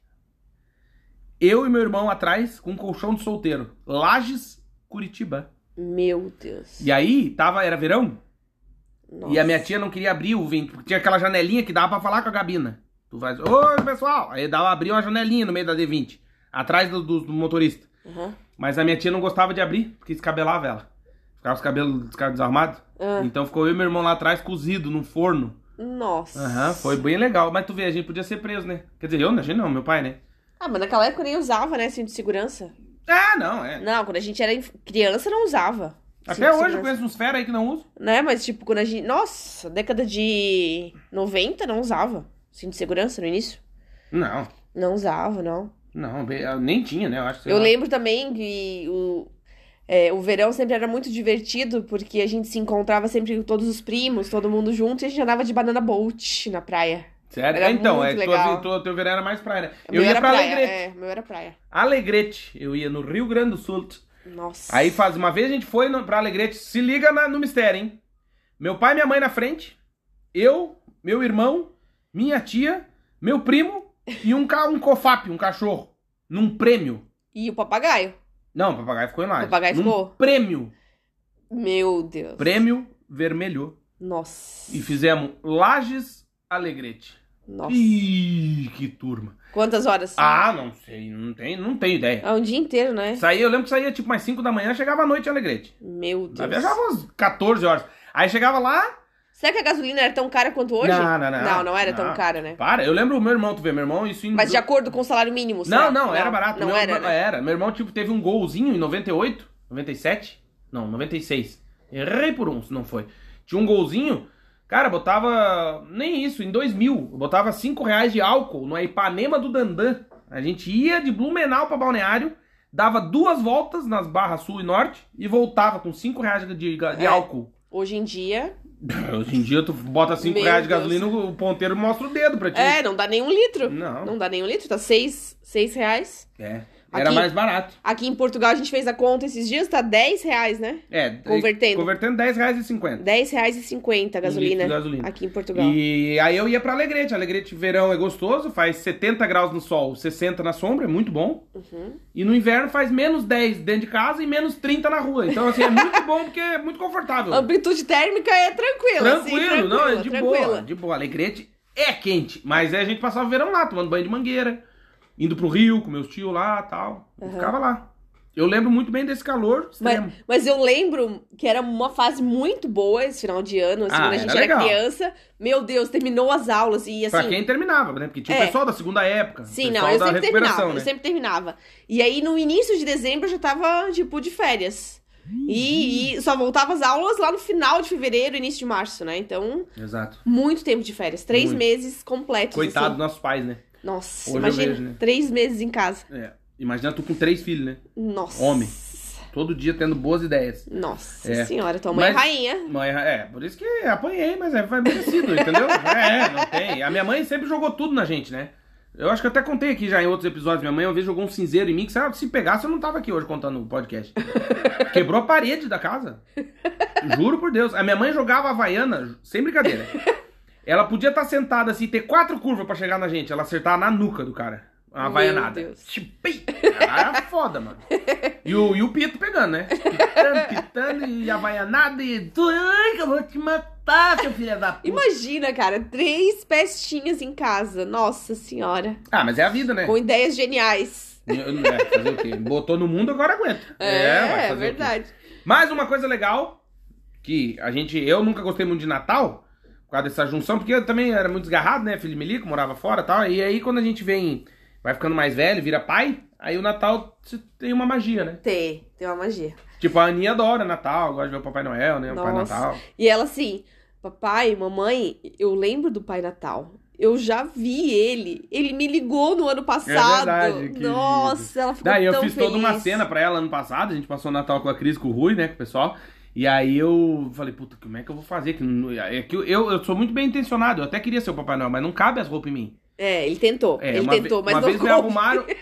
Eu e meu irmão atrás com um colchão de solteiro. Lages, Curitiba. Meu Deus. E aí, tava, era verão, Nossa. e a minha tia não queria abrir o vento, porque tinha aquela janelinha que dava pra falar com a cabina. Tu faz, oi pessoal! Aí dava abrir uma janelinha no meio da D20, atrás do, do- do motorista. Aham. Mas a minha tia não gostava de abrir, porque descabelava ela. Ficava os cabelos desarmados. Ah. Então ficou eu e meu irmão lá atrás, cozido num forno. Nossa. Aham, foi bem legal. Mas tu vê, a gente podia ser preso, né? Quer dizer, eu, né? A gente não, meu pai, né? Ah, mas naquela época eu nem usava, né, cinto de segurança. Ah, não, é. Não, quando a gente era criança, não usava. Até hoje eu conheço uns fera aí que não usam. Né, mas tipo, quando a gente... Nossa, década de 90 não usava cinto de segurança no início. Não, Não usava, não. não, eu nem tinha, né? Eu acho Eu lá. lembro também que o, é, o verão sempre era muito divertido, porque a gente se encontrava sempre com todos os primos, todo mundo junto, e a gente andava de banana boat na praia. Sério? Era então, muito é, legal. tua, tua, teu verão era mais praia, né? Eu meu ia era pra praia, Alegrete. É, meu era praia. Alegrete. Eu ia no Rio Grande do Sul. Nossa. Aí faz uma vez a gente foi no, pra Alegrete. Se liga na- no mistério, hein? Meu pai e minha mãe na frente. Eu, meu irmão, minha tia, meu primo e um, ca, um cofap, um cachorro. Num prêmio. E o papagaio? Não, o papagaio ficou em lá. O papagaio num ficou? prêmio. Meu Deus. Prêmio vermelho. Nossa. E fizemos Lages Alegrete. Nossa. Ih, que turma. Quantas horas? Ah, não sei, não tenho, não tenho ideia. É um dia inteiro, né? Saía, eu lembro que saía tipo mais 5 da manhã, chegava à noite em Alegrete. Meu Deus. Nós viajava umas 14 horas. Aí chegava lá. Será que a gasolina era tão cara quanto hoje? Não, não, não. Não, não era Não. tão cara, né? Para, eu lembro o meu irmão, tu vê, meu irmão, isso em. Mas de acordo com o salário mínimo, Não, será? não, era barato. Não meu, era, né? era. Meu irmão, tipo, teve um golzinho em 98, 97? Não, 96. Errei por um, se não foi. Tinha um golzinho, cara, botava. Nem isso, em 2000. Eu botava 5 reais de álcool no Ipanema do Dandan. A gente ia de Blumenau pra Balneário, dava duas voltas nas barras sul e norte e voltava com 5 reais de, de, de É. álcool. Hoje em dia. Hoje em dia tu bota 5 Meu reais de Deus. gasolina, o ponteiro mostra o dedo pra ti. É, não dá nem um litro. Não. Não dá nem um litro, tá seis, seis reais. É. Era Aqui- mais barato. Aqui em Portugal a gente fez a conta esses dias, tá 10 reais, né? É, Convertendo. Convertendo 10 reais e 50. 10 reais e 50 a gasolina, gasolina. aqui em Portugal. E aí eu ia pra Alegrete. Alegrete, verão é gostoso, faz 70 graus no sol, 60 na sombra, é muito bom. Uhum. E no inverno faz menos 10 dentro de casa e menos 30 na rua. Então, assim, é muito bom porque é muito confortável. A amplitude térmica é tranquila, assim, Tranquilo, não, é de tranquila. boa, de boa. Alegrete é quente, mas aí a gente passava o verão lá, tomando banho de mangueira, indo pro rio com meus tios lá e tal. Aham. ficava lá. Eu lembro muito bem desse calor. Mas, mas eu lembro que era uma fase muito boa esse final de ano, assim, Ah, quando a era gente era, legal. criança. Meu Deus, terminou as aulas e assim. Pra quem terminava, né? Porque tinha o É. pessoal da segunda época. Sim, o não, eu sempre terminava, né? eu sempre terminava. E aí, no início de dezembro, eu já tava, tipo, de férias. E, e só voltava as aulas lá no final de fevereiro, início de março, né? Então, Exato. muito tempo de férias. Três Muito. meses completos. Coitado assim. dos nossos pais, né? Nossa, Hoje imagina. vejo, né? Três meses em casa. É. Imagina tu com três filhos, né? Nossa. Homem. Todo dia tendo boas ideias. Nossa É. senhora, tua mãe é Mas- rainha. Mãe, é, por isso que apanhei, mas é foi merecido, entendeu? É, não tem. A minha mãe sempre jogou tudo na gente, né? Eu acho que eu até contei aqui já em outros episódios. Minha mãe uma vez jogou um cinzeiro em mim que se, ela- se pegasse eu não tava aqui hoje contando o podcast. Quebrou a parede da casa. Juro por Deus. A minha mãe jogava Havaiana, sem brincadeira. Ela podia estar sentada assim, ter quatro curvas pra chegar na gente. Ela acertava na nuca do cara. Uma. Chipei. Ela era foda, mano. E o, e o Pito pegando, né? Pitando, pitando e havaianada e. Tu, ai, que eu vou te matar, seu filho da puta. Imagina, cara, três pestinhas em casa. Nossa senhora. Ah, mas é a vida, né? Com ideias geniais. É, fazer o quê? Botou no mundo, agora aguenta. É, é, verdade. Mais uma coisa legal, que a gente, eu nunca gostei muito de Natal, por causa dessa junção, porque eu também era muito desgarrado, né, filho de Milico, morava fora e tal, e aí quando a gente vem, vai ficando mais velho, vira pai, aí o Natal tem uma magia, né? Tem, tem uma magia. Tipo, a Aninha adora Natal, gosta de ver o Papai Noel, né, o Pai Nossa. Natal. E ela assim, papai, mamãe, eu lembro do Pai Natal. Eu já vi ele. Ele me ligou no ano passado. É verdade. Nossa, ela ficou Daí eu fiz feliz. toda uma cena pra ela ano passado, a gente passou o Natal com a Cris, com o Rui, né, com o pessoal. E aí eu falei, puta, como é que eu vou fazer? Que É que eu, eu, sou muito bem intencionado, eu até queria ser o Papai Noel, mas não cabe as roupas em mim. É, ele tentou. É, ele tentou, mas uma não vez me coube. arrumaram.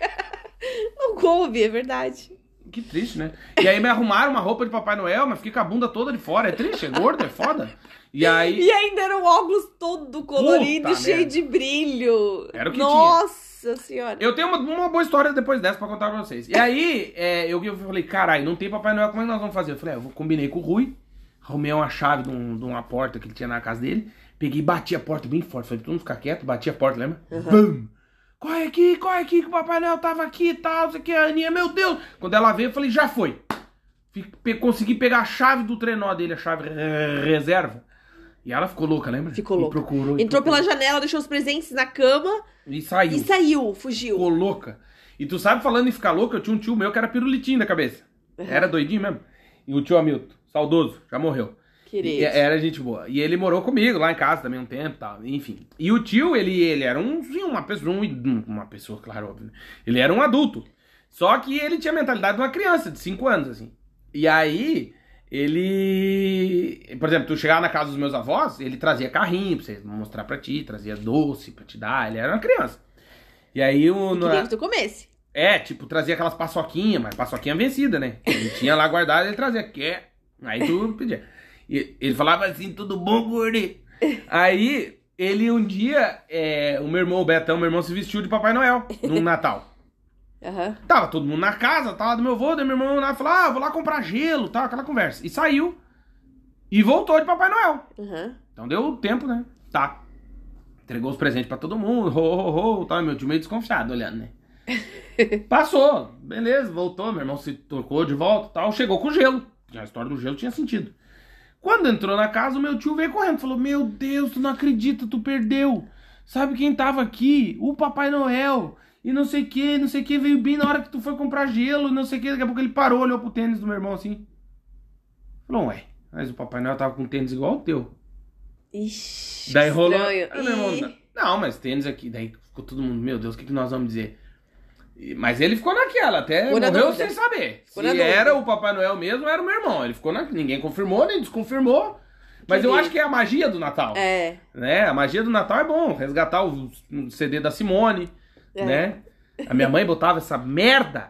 Não coube, é verdade. Que triste, né? E aí me arrumaram uma roupa de Papai Noel, mas fiquei com a bunda toda de fora. É triste, é gordo, é foda. E aí. E ainda era um óculos todo colorido, Puta cheio merda. de brilho. Era o que Nossa senhora. Eu tenho uma, uma boa história depois dessa pra contar pra vocês. E aí, é, eu, eu falei, caralho, não tem Papai Noel, como é que nós vamos fazer? Eu falei, ah, eu combinei com o Rui, arrumei uma chave de, um- de uma porta que ele tinha na casa dele, peguei e bati a porta bem forte. Falei, todo mundo ficar quieto, bati a porta, lembra? Bum! Corre aqui, corre aqui, que o Papai Noel tava aqui e tal, isso aqui, a Aninha, meu Deus! Quando ela veio, eu falei, já foi. Fi- pe- Consegui pegar a chave do trenó dele, a chave reserva. E ela ficou louca, lembra? Ficou E louca. procurou. e Entrou procurou. pela janela, deixou os presentes na cama E saiu. e saiu, fugiu. Ficou louca. E tu sabe, falando em ficar louca, eu tinha um tio meu que era pirulitinho da cabeça. Era doidinho mesmo. E o tio Hamilton, saudoso, já morreu. Querido. E era gente boa. E ele morou comigo lá em casa também um tempo e tal. Enfim. E o tio, ele, ele era um, sim, uma pessoa, um- uma pessoa, claro, óbvio. né? Ele era um adulto. Só que ele tinha a mentalidade de uma criança, de 5 anos, assim. E aí, ele. Por exemplo, tu chegar na casa dos meus avós, ele trazia carrinho pra você mostrar pra ti, trazia doce pra te dar. Ele era uma criança. E aí o. no- Queria que tu comesse. é, tipo, trazia aquelas paçoquinhas, mas paçoquinha vencida, né? Ele tinha lá guardado, ele trazia, quer? Aí tu pedia. E ele falava assim, tudo bom, gordinho? Aí, ele um dia, é, o meu irmão, o Betão, meu irmão, se vestiu de Papai Noel, no Natal. Aham. Tava todo mundo na casa, tava do meu avô, daí meu irmão lá falou, ah, vou lá comprar gelo, tal, aquela conversa. E saiu, e voltou de Papai Noel. Aham. Então deu tempo, né? Tá. Entregou os presentes pra todo mundo, ho, ho, ho, tal, meu tio meio desconfiado olhando, né? Passou, beleza, voltou, meu irmão se tocou de volta tal, chegou com gelo. A história do gelo tinha sentido. Quando entrou na casa, o meu tio veio correndo, falou: Meu Deus, tu não acredita, tu perdeu. Sabe quem tava aqui? O Papai Noel. E não sei o que, não sei o que, veio bem na hora que tu foi comprar gelo, não sei o que. Daqui a pouco ele parou, olhou pro tênis do meu irmão assim. Falou: Ué, mas o Papai Noel tava com um tênis igual ao teu. Ixi, Daí rolou. estranho. Ah, meu irmão, não, mas tênis aqui. Daí ficou todo mundo, meu Deus, o que, que nós vamos dizer? Mas ele ficou naquela, até Ficou morreu sem saber. Ficou Se era o Papai Noel mesmo, era o meu irmão. Ele ficou na. Ninguém confirmou, nem desconfirmou. Mas eu Querido. acho que é a magia do Natal. É. Né? A magia do Natal é bom. Resgatar o o CD da Simone, É. né? A minha mãe botava essa merda.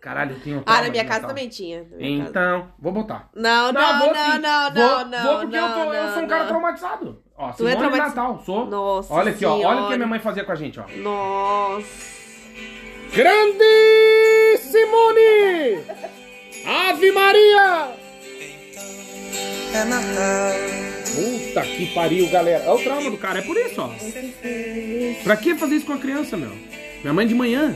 Caralho, eu tenho um Ah, na minha casa também tinha. minha casa. Então, vou botar. Não, não, vou não, não, Vou- não, não, Vou porque eu, tô- não, eu sou um cara não. traumatizado. Ó, Tu é traumatiz- Natal, sou. Nossa Olha aqui, ó. Olha o que a Senhora. minha mãe fazia com a gente, ó. Nossa. Grande Simone! Ave Maria! É Natal. Puta que pariu, galera. Olha o trauma do cara, é por isso, ó. Pra que fazer isso com a criança, meu? Minha mãe de manhã.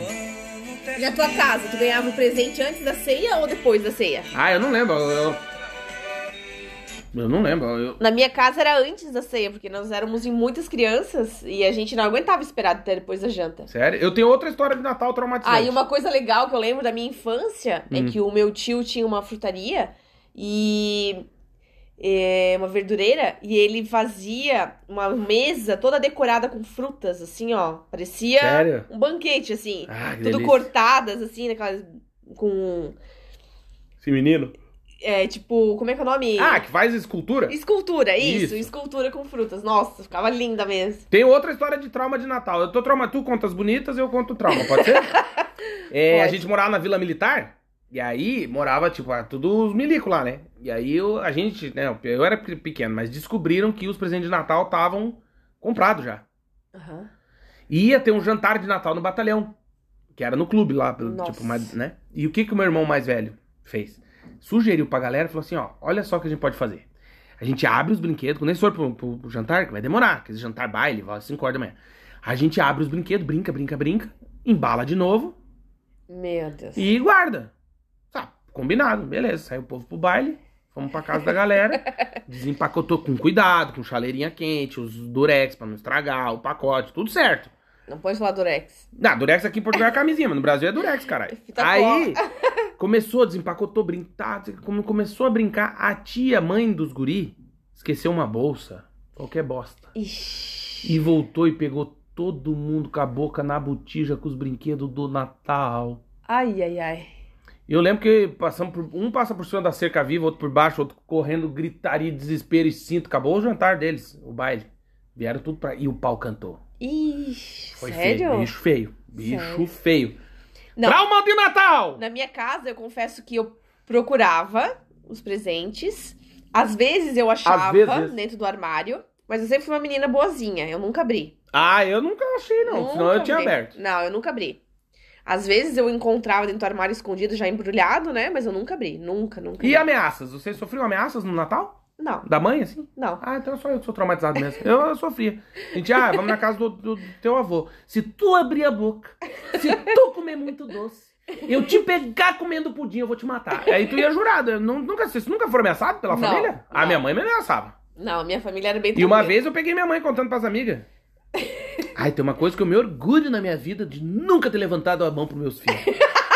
Na tua casa, tu ganhava o presente antes da ceia ou depois da ceia? Ah, eu não lembro. Eu, eu não lembro. Eu... Na minha casa era antes da ceia, porque nós éramos em muitas crianças e a gente não aguentava esperar até depois da janta. Sério? Eu tenho outra história de Natal traumatizante. Ah, e uma coisa legal que eu lembro da minha infância Hum. é que o meu tio tinha uma frutaria e é, uma verdureira e ele fazia uma mesa toda decorada com frutas, assim, ó. Parecia Sério? um banquete, assim. Ah, tudo delícia. cortadas, assim, naquelas. Com. Esse menino. É, tipo, como é que é o nome? Ah, que faz escultura? Escultura, isso, Isso. escultura com frutas. Nossa, ficava linda mesmo. Tem outra história de trauma de Natal. Eu tô trauma, tu conta as bonitas, eu conto o trauma, pode ser? É, a Pode. gente morava na Vila Militar, e aí morava, tipo, ah, tudo os milicos lá, né? E aí eu, a gente, né, eu era pe- pequeno, mas descobriram que os presentes de Natal estavam comprados já. Aham. E ia ter um jantar de Natal no batalhão, que era no clube lá, pelo- Nossa. tipo, mas, né? E o que que o meu irmão mais velho fez? Sugeriu pra galera, falou assim, ó, olha só o que a gente pode fazer. A gente abre os brinquedos, quando eles for pro, pro- pro jantar, que vai demorar, aquele jantar baile, vai às 5 horas da manhã. A gente abre os brinquedos, brinca, brinca, brinca, embala de novo Meu Deus. e guarda. Combinado, beleza. Saiu o povo pro baile, fomos pra casa da galera, desempacotou com cuidado, com chaleirinha quente, os durex pra não estragar, o pacote, tudo certo. Não pode falar Durex. Não, Durex aqui em Portugal é camisinha, mas no Brasil é Durex, caralho. Fita Aí, começou, desempacotou, brincar, como começou a brincar, a tia, mãe dos guri, esqueceu uma bolsa, qualquer bosta. Ixi. E voltou e pegou todo mundo com a boca na botija com os brinquedos do Natal. Ai, ai, ai. Eu lembro que passamos por, um passa por cima da cerca viva, outro por baixo, outro correndo, gritaria, desespero e cinto. Acabou o jantar deles, o baile. Vieram tudo pra... E o pau cantou. Ixi, Foi sério? feio, bicho feio. Bicho Sério? feio. Não. Trauma de Natal! Na minha casa, eu confesso que eu procurava os presentes. Às vezes eu achava vezes. dentro do armário. Mas eu sempre fui uma menina boazinha. Eu nunca abri. Ah, eu nunca achei, não. Nunca Senão eu tinha abri. aberto. Não, eu nunca abri. Às vezes eu encontrava dentro do armário escondido, já embrulhado, né? Mas eu nunca abri. Nunca, nunca. E abri. ameaças? Você sofreu ameaças no Natal? Não, Da mãe, assim? não. Ah, então só eu que sou traumatizado mesmo. Eu, eu sofria. A gente, ah, vamos na casa do, do- do teu avô. Se tu abrir a boca, se tu comer muito doce, eu te pegar comendo pudim, eu vou te matar. Aí tu ia jurado. Eu nu- nunca, vocês nunca foram ameaçados pela Não, família? A não. minha mãe me ameaçava. Não, a minha família era bem E uma tranquila. vez eu peguei minha mãe contando pras amigas. Ai, tem uma coisa que eu me orgulho na minha vida de nunca ter levantado a mão pros meus filhos.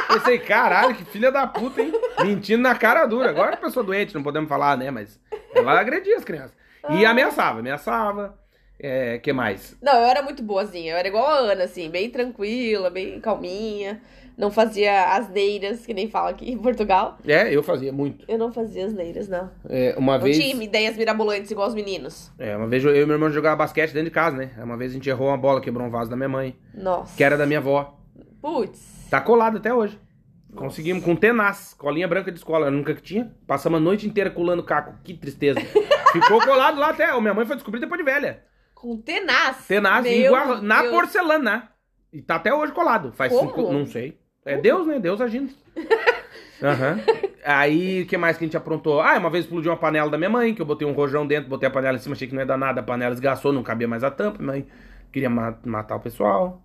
Pensei, caralho, que filha da puta, hein? Mentindo na cara dura. Agora é pessoa doente, não podemos falar, né? Mas ela agredia as crianças. E Ah. ameaçava, ameaçava. É, que mais? Não, eu era muito boazinha. Eu era igual a Ana, assim, bem tranquila, bem calminha. Não fazia asneiras, que nem fala aqui em Portugal. É, eu fazia muito. Eu não fazia asneiras, não. É, uma Não vez. tinha ideias mirabolantes igual os meninos. É, uma vez eu e meu irmão jogava basquete dentro de casa, né? Uma vez a gente errou uma bola, quebrou um vaso da minha mãe, Nossa. que era da minha avó. Putz. Tá colado até hoje. Conseguimos com tenaz, colinha branca de escola, nunca que tinha. Passamos a noite inteira colando caco, que tristeza. Ficou colado lá até. Minha mãe foi descobrir depois de velha. Com tenaz. Tenaz, igual, na Deus. porcelana. E tá até hoje colado. Faz Como? cinco. Não sei. É Deus, né? Deus agindo. Aham. Aí, o que mais que a gente aprontou? Ah, uma vez explodiu uma panela da minha mãe, que eu botei um rojão dentro, botei a panela em cima, achei que não ia dar nada, a panela esgaçou, não cabia mais a tampa, minha mãe queria ma- matar o pessoal.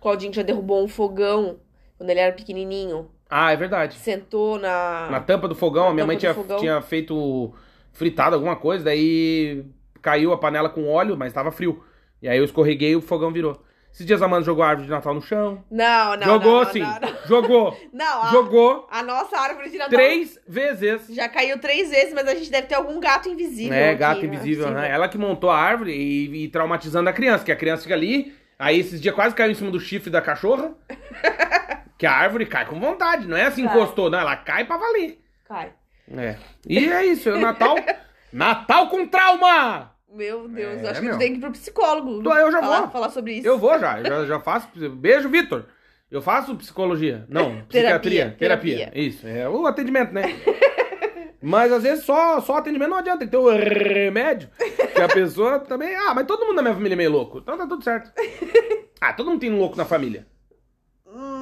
Claudinho já derrubou um fogão quando ele era pequenininho. Ah, é verdade. Sentou na. Na tampa do fogão, Na a minha mãe tinha, fogão. tinha feito fritado alguma coisa, daí caiu a panela com óleo, mas tava frio. E aí eu escorreguei e o fogão virou. Esses dias a Amanda jogou a árvore de Natal no chão. Não, não. jogou não, sim. Não, não. Jogou. Não, a, Jogou a nossa árvore de Natal três vezes. já caiu três vezes, mas a gente deve ter algum gato invisível. É, aqui, gato não invisível, né? Ela que montou a árvore e, e traumatizando a criança, que a criança fica ali, aí esses dias quase caiu em cima do chifre da cachorra. que a árvore cai com vontade, não é assim Cai. encostou, não, ela cai pra valer. Cai. É. E é isso, é o Natal. Natal com trauma! Meu Deus, É, acho que meu. tu tem que ir pro psicólogo. Tô, eu já falar, vou. falar sobre isso. Eu vou já, já, já faço. Beijo, Vitor. Eu faço psicologia. Não, psiquiatria. Terapia. terapia. Isso, é o atendimento, né? Mas às vezes só, só atendimento não adianta, tem que ter o remédio. Que a pessoa também. Ah, mas todo mundo na minha família é meio louco. Então tá tudo certo. Ah, todo mundo tem um louco na família.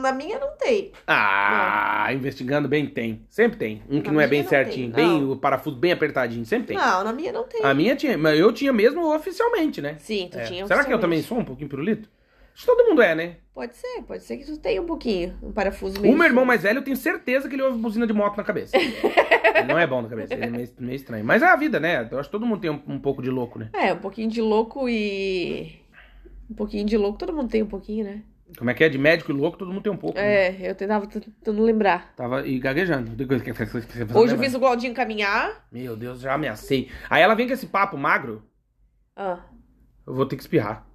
Na minha não tem. Ah, investigando bem tem. Sempre tem. Um que Na não é bem não certinho, tem, bem não. o parafuso bem apertadinho, sempre tem. Não, na minha não tem. A minha tinha, mas eu tinha mesmo oficialmente, né? Sim, tu É. tinha Será que eu também sou um pouquinho pirulito? Acho que todo mundo é, né? Pode ser, pode ser que tu tenha um pouquinho. Um parafuso meio. O meu irmão mais velho, eu tenho certeza que ele ouve buzina de moto na cabeça. não é bom na cabeça, ele é meio, meio estranho. Mas é a vida, né? Eu acho que todo mundo tem um, um pouco de louco, né? É, um pouquinho de louco e. Um pouquinho de louco, todo mundo tem um pouquinho, né? Como é que é? De médico e louco, todo mundo tem um pouco. né? É, eu tentava tentando lembrar. Tava e gaguejando. Hoje eu fiz o Claudinho caminhar. Meu Deus, já ameacei. Aí ela vem com esse papo magro, Ah, eu vou ter que espirrar.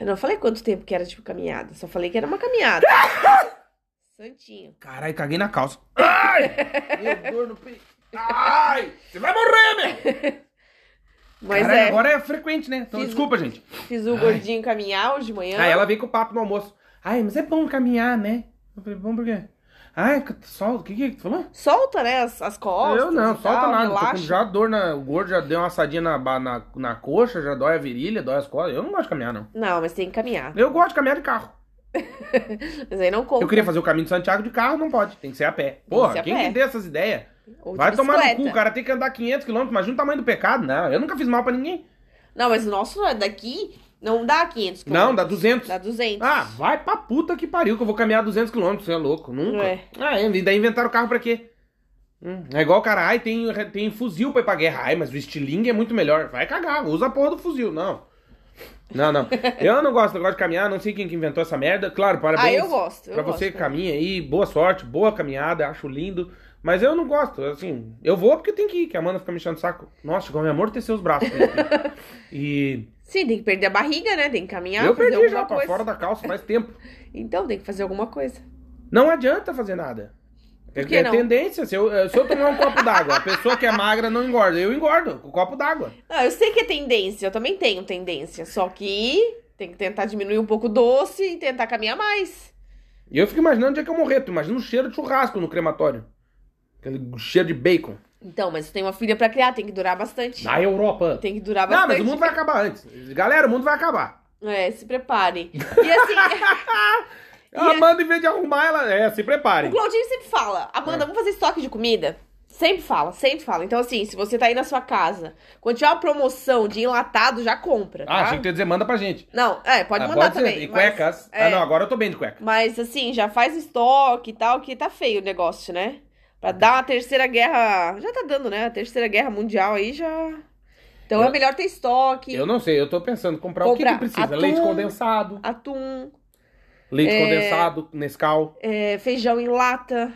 eu não falei quanto tempo que era tipo caminhada, só falei que era uma caminhada. Santinho. Caralho, caguei na calça. Ai! Meu dor no peito. Ai! Você vai morrer, meu! Mas é, agora é frequente, né? Então, Fiz- desculpa, gente. fiz o gordinho caminhar hoje de manhã. Aí ela vem com o papo no almoço. Ai, mas é bom caminhar, né? Eu falei, bom por quê? Ai, só, o que que tu falou? Solta, né, as, as costas. eu não, solta tal, nada. Tô com relaxa. já dor na. O gordo já deu uma assadinha na, na, na coxa, já dói a virilha, dói as costas. Eu não gosto de caminhar, não. Não, mas tem que caminhar. Eu gosto de caminhar de carro. Mas aí não conta. Eu queria fazer o caminho de Santiago de carro, não pode. Tem que ser a pé. Porra, ser a quem pé. que dê essas ideias? Ou Vai tomar no cu, o cara tem que andar 500 km, imagina o tamanho do pecado. Não, eu nunca fiz mal pra ninguém. Não, mas o nosso é daqui não dá 500 km. Não, dá 200. Dá 200. Ah, vai pra puta que pariu, que eu vou caminhar 200 km, você é louco, nunca. É. Ah, e daí inventaram o carro pra quê? Hum, é igual o cara, ai, tem, tem fuzil pra ir pra guerra. Ai, mas o estilingue é muito melhor. Vai cagar, usa a porra do fuzil. Não. Não, não. Eu não gosto, eu gosto de caminhar, não sei quem que inventou essa merda. Claro, parabéns. Ah, eu gosto, eu pra gosto, você que caminha aí, boa sorte, boa caminhada, acho lindo. Mas eu não gosto, assim, eu vou porque tem que ir, que a Amanda fica me enchendo o saco. Nossa, chegou a me amortecer os braços. E Sim, tem que perder a barriga, né? Tem que caminhar, eu perdi já pra coisa. fora da calça faz tempo. Então, tem que fazer alguma coisa. Não adianta fazer nada. É, que é não? tendência. Se eu, se eu tomar um copo d'água, a pessoa que é magra não engorda. Eu engordo com o copo d'água. Ah, eu sei que é tendência, eu também tenho tendência. Só que tem que tentar diminuir um pouco o doce e tentar caminhar mais. E eu fico imaginando onde é que eu morrer. Tu imagina um cheiro de churrasco no crematório. Aquele cheiro de bacon. Então, mas tem uma filha pra criar, tem que durar bastante. Na Europa. Tem que durar Não, bastante. mas o mundo vai acabar antes. Galera, o mundo vai acabar. É, se prepare. E assim, A Amanda, em vez de arrumar, ela. É, se o prepare. Claudinho sempre fala, É. Amanda, vamos fazer estoque de comida? Sempre fala, sempre fala. Então, assim, se você tá aí na sua casa, quando tiver uma promoção de enlatado, já compra. Ah, tá? achei que tu ia dizer manda pra gente. Não, é, pode Ah, mandar ser. também. E mas- cuecas. é. Ah, não, agora eu tô bem de cueca. Mas assim, já faz estoque e tal, que tá feio o negócio, né? Pra dar uma terceira guerra. Já tá dando, né? A terceira guerra mundial aí já. Então Eu- é melhor ter estoque, Eu não sei, eu tô pensando em comprar o que, Comprar que precisa. atum. Leite condensado. atum, Leite É. condensado, Nescau. é, feijão em lata,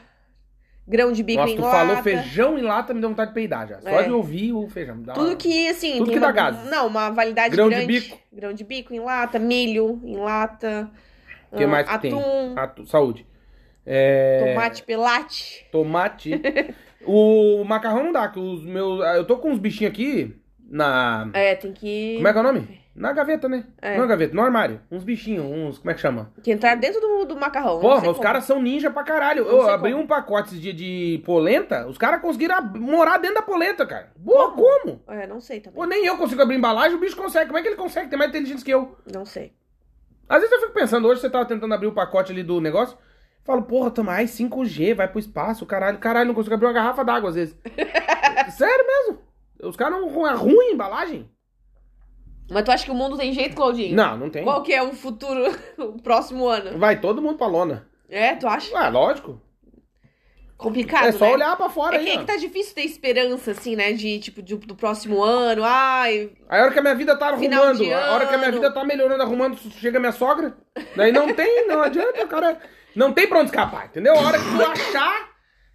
grão de bico Nossa, em tu lata. falou feijão em lata, me deu vontade de peidar já. Só É. de ouvir o feijão. Dá Tudo que, assim, Tudo que dá uma, gases. Não, uma validade Grão de grande. bico. Grão de bico em lata, milho em lata. O que ah, mais que atum, tem? Atu- Saúde. É, tomate pelate. Tomate. o macarrão não dá, que os meus. ah, Eu tô com uns bichinhos aqui na. É, tem que. Como é que é o nome? Na gaveta, né? É. Não gaveta, no armário. Uns bichinhos, uns. Como é que chama? Que entrar dentro do, do macarrão. Porra, os como. caras são ninja pra caralho. Não Eu abri como. um pacote dias de polenta, os caras conseguiram morar dentro da polenta, cara. Boa, como? É, não sei também. Pô, nem eu consigo abrir embalagem, o bicho consegue. Como é que ele consegue? Tem mais inteligência que eu. Não sei. Às vezes eu fico pensando, hoje você tava tentando abrir o pacote ali do negócio, falo, porra, toma aí 5G, vai pro espaço, caralho, caralho, não consigo abrir uma garrafa d'água às vezes. Sério mesmo? Os caras não é ruim a embalagem? Mas tu acha que o mundo tem jeito, Claudinho? Não, não tem. Qual que é o futuro, o próximo ano? Vai todo mundo pra lona. É, tu acha? Ah, lógico. Complicado, é só né? olhar pra fora É aí, que, é ó. que tá difícil ter esperança, assim, né? De, tipo, de- do próximo ano. Ai, Aí a hora que a minha vida tá Final arrumando, de a hora que a minha ano. vida tá melhorando, arrumando, chega minha sogra. Daí não tem, não adianta, o cara. Não tem pra onde escapar, entendeu? A hora que tu achar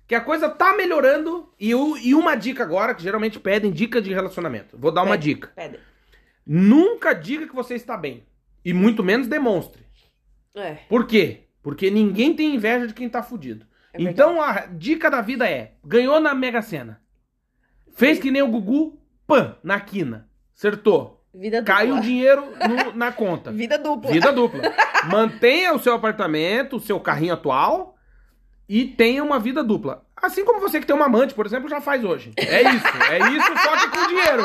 que a coisa tá melhorando. E, o- e uma dica agora, que geralmente pedem dica de relacionamento. Vou dar uma dica. pedra. Nunca diga que você está bem. E muito menos demonstre. É. Por quê? Porque ninguém tem inveja de quem tá fudido. É então a dica da vida é: ganhou na Mega Sena. Fez que nem o Gugu, pã, na quina. Acertou. Vida dupla. Caiu o dinheiro no- na conta. Vida dupla. Vida dupla. Mantenha o seu apartamento, o seu carrinho atual e tenha uma vida dupla. Assim como você que tem uma amante, por exemplo, já faz hoje. É isso, é isso, só que com dinheiro.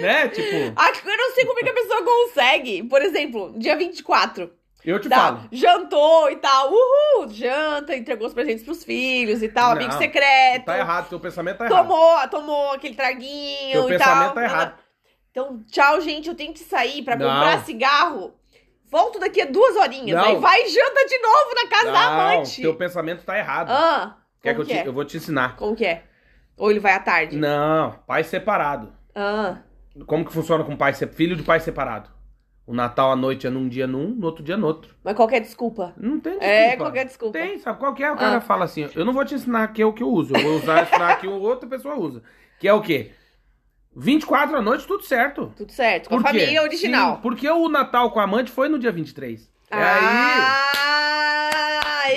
Né? Tipo, eu não sei como é que a pessoa consegue. Por exemplo, dia 24. eu te Tá, falo. jantou e tal. Uhul! Janta, entregou os presentes pros filhos e tal. Não, amigo secreto. Tá errado, teu pensamento tá errado. Tomou, tomou aquele traguinho Teu e pensamento tal. tá errado. Então, tchau, gente. Eu tenho que sair pra Não. comprar cigarro. Volto daqui a duas horinhas. Não. Aí vai e janta de novo na casa da Não, amante. teu pensamento tá errado. Ah, Quer que que, eu, te, é? eu vou te ensinar. Como que é? Ou ele vai à tarde? Não, pai separado. Ah, Como que funciona com pai filho de pai separado? O Natal à noite é num dia num, no outro dia no outro. mas qual que é a desculpa? Não tem desculpa. É, qualquer desculpa. Tem, sabe qual que é? O cara Ah. fala assim, eu não vou te ensinar que é o que eu uso, eu vou usar ensinar que outra pessoa usa. Que é o quê? 24 à noite, tudo certo. Tudo certo, com a Por quê? família original. Sim, porque o Natal com a amante foi no dia 23. É aí...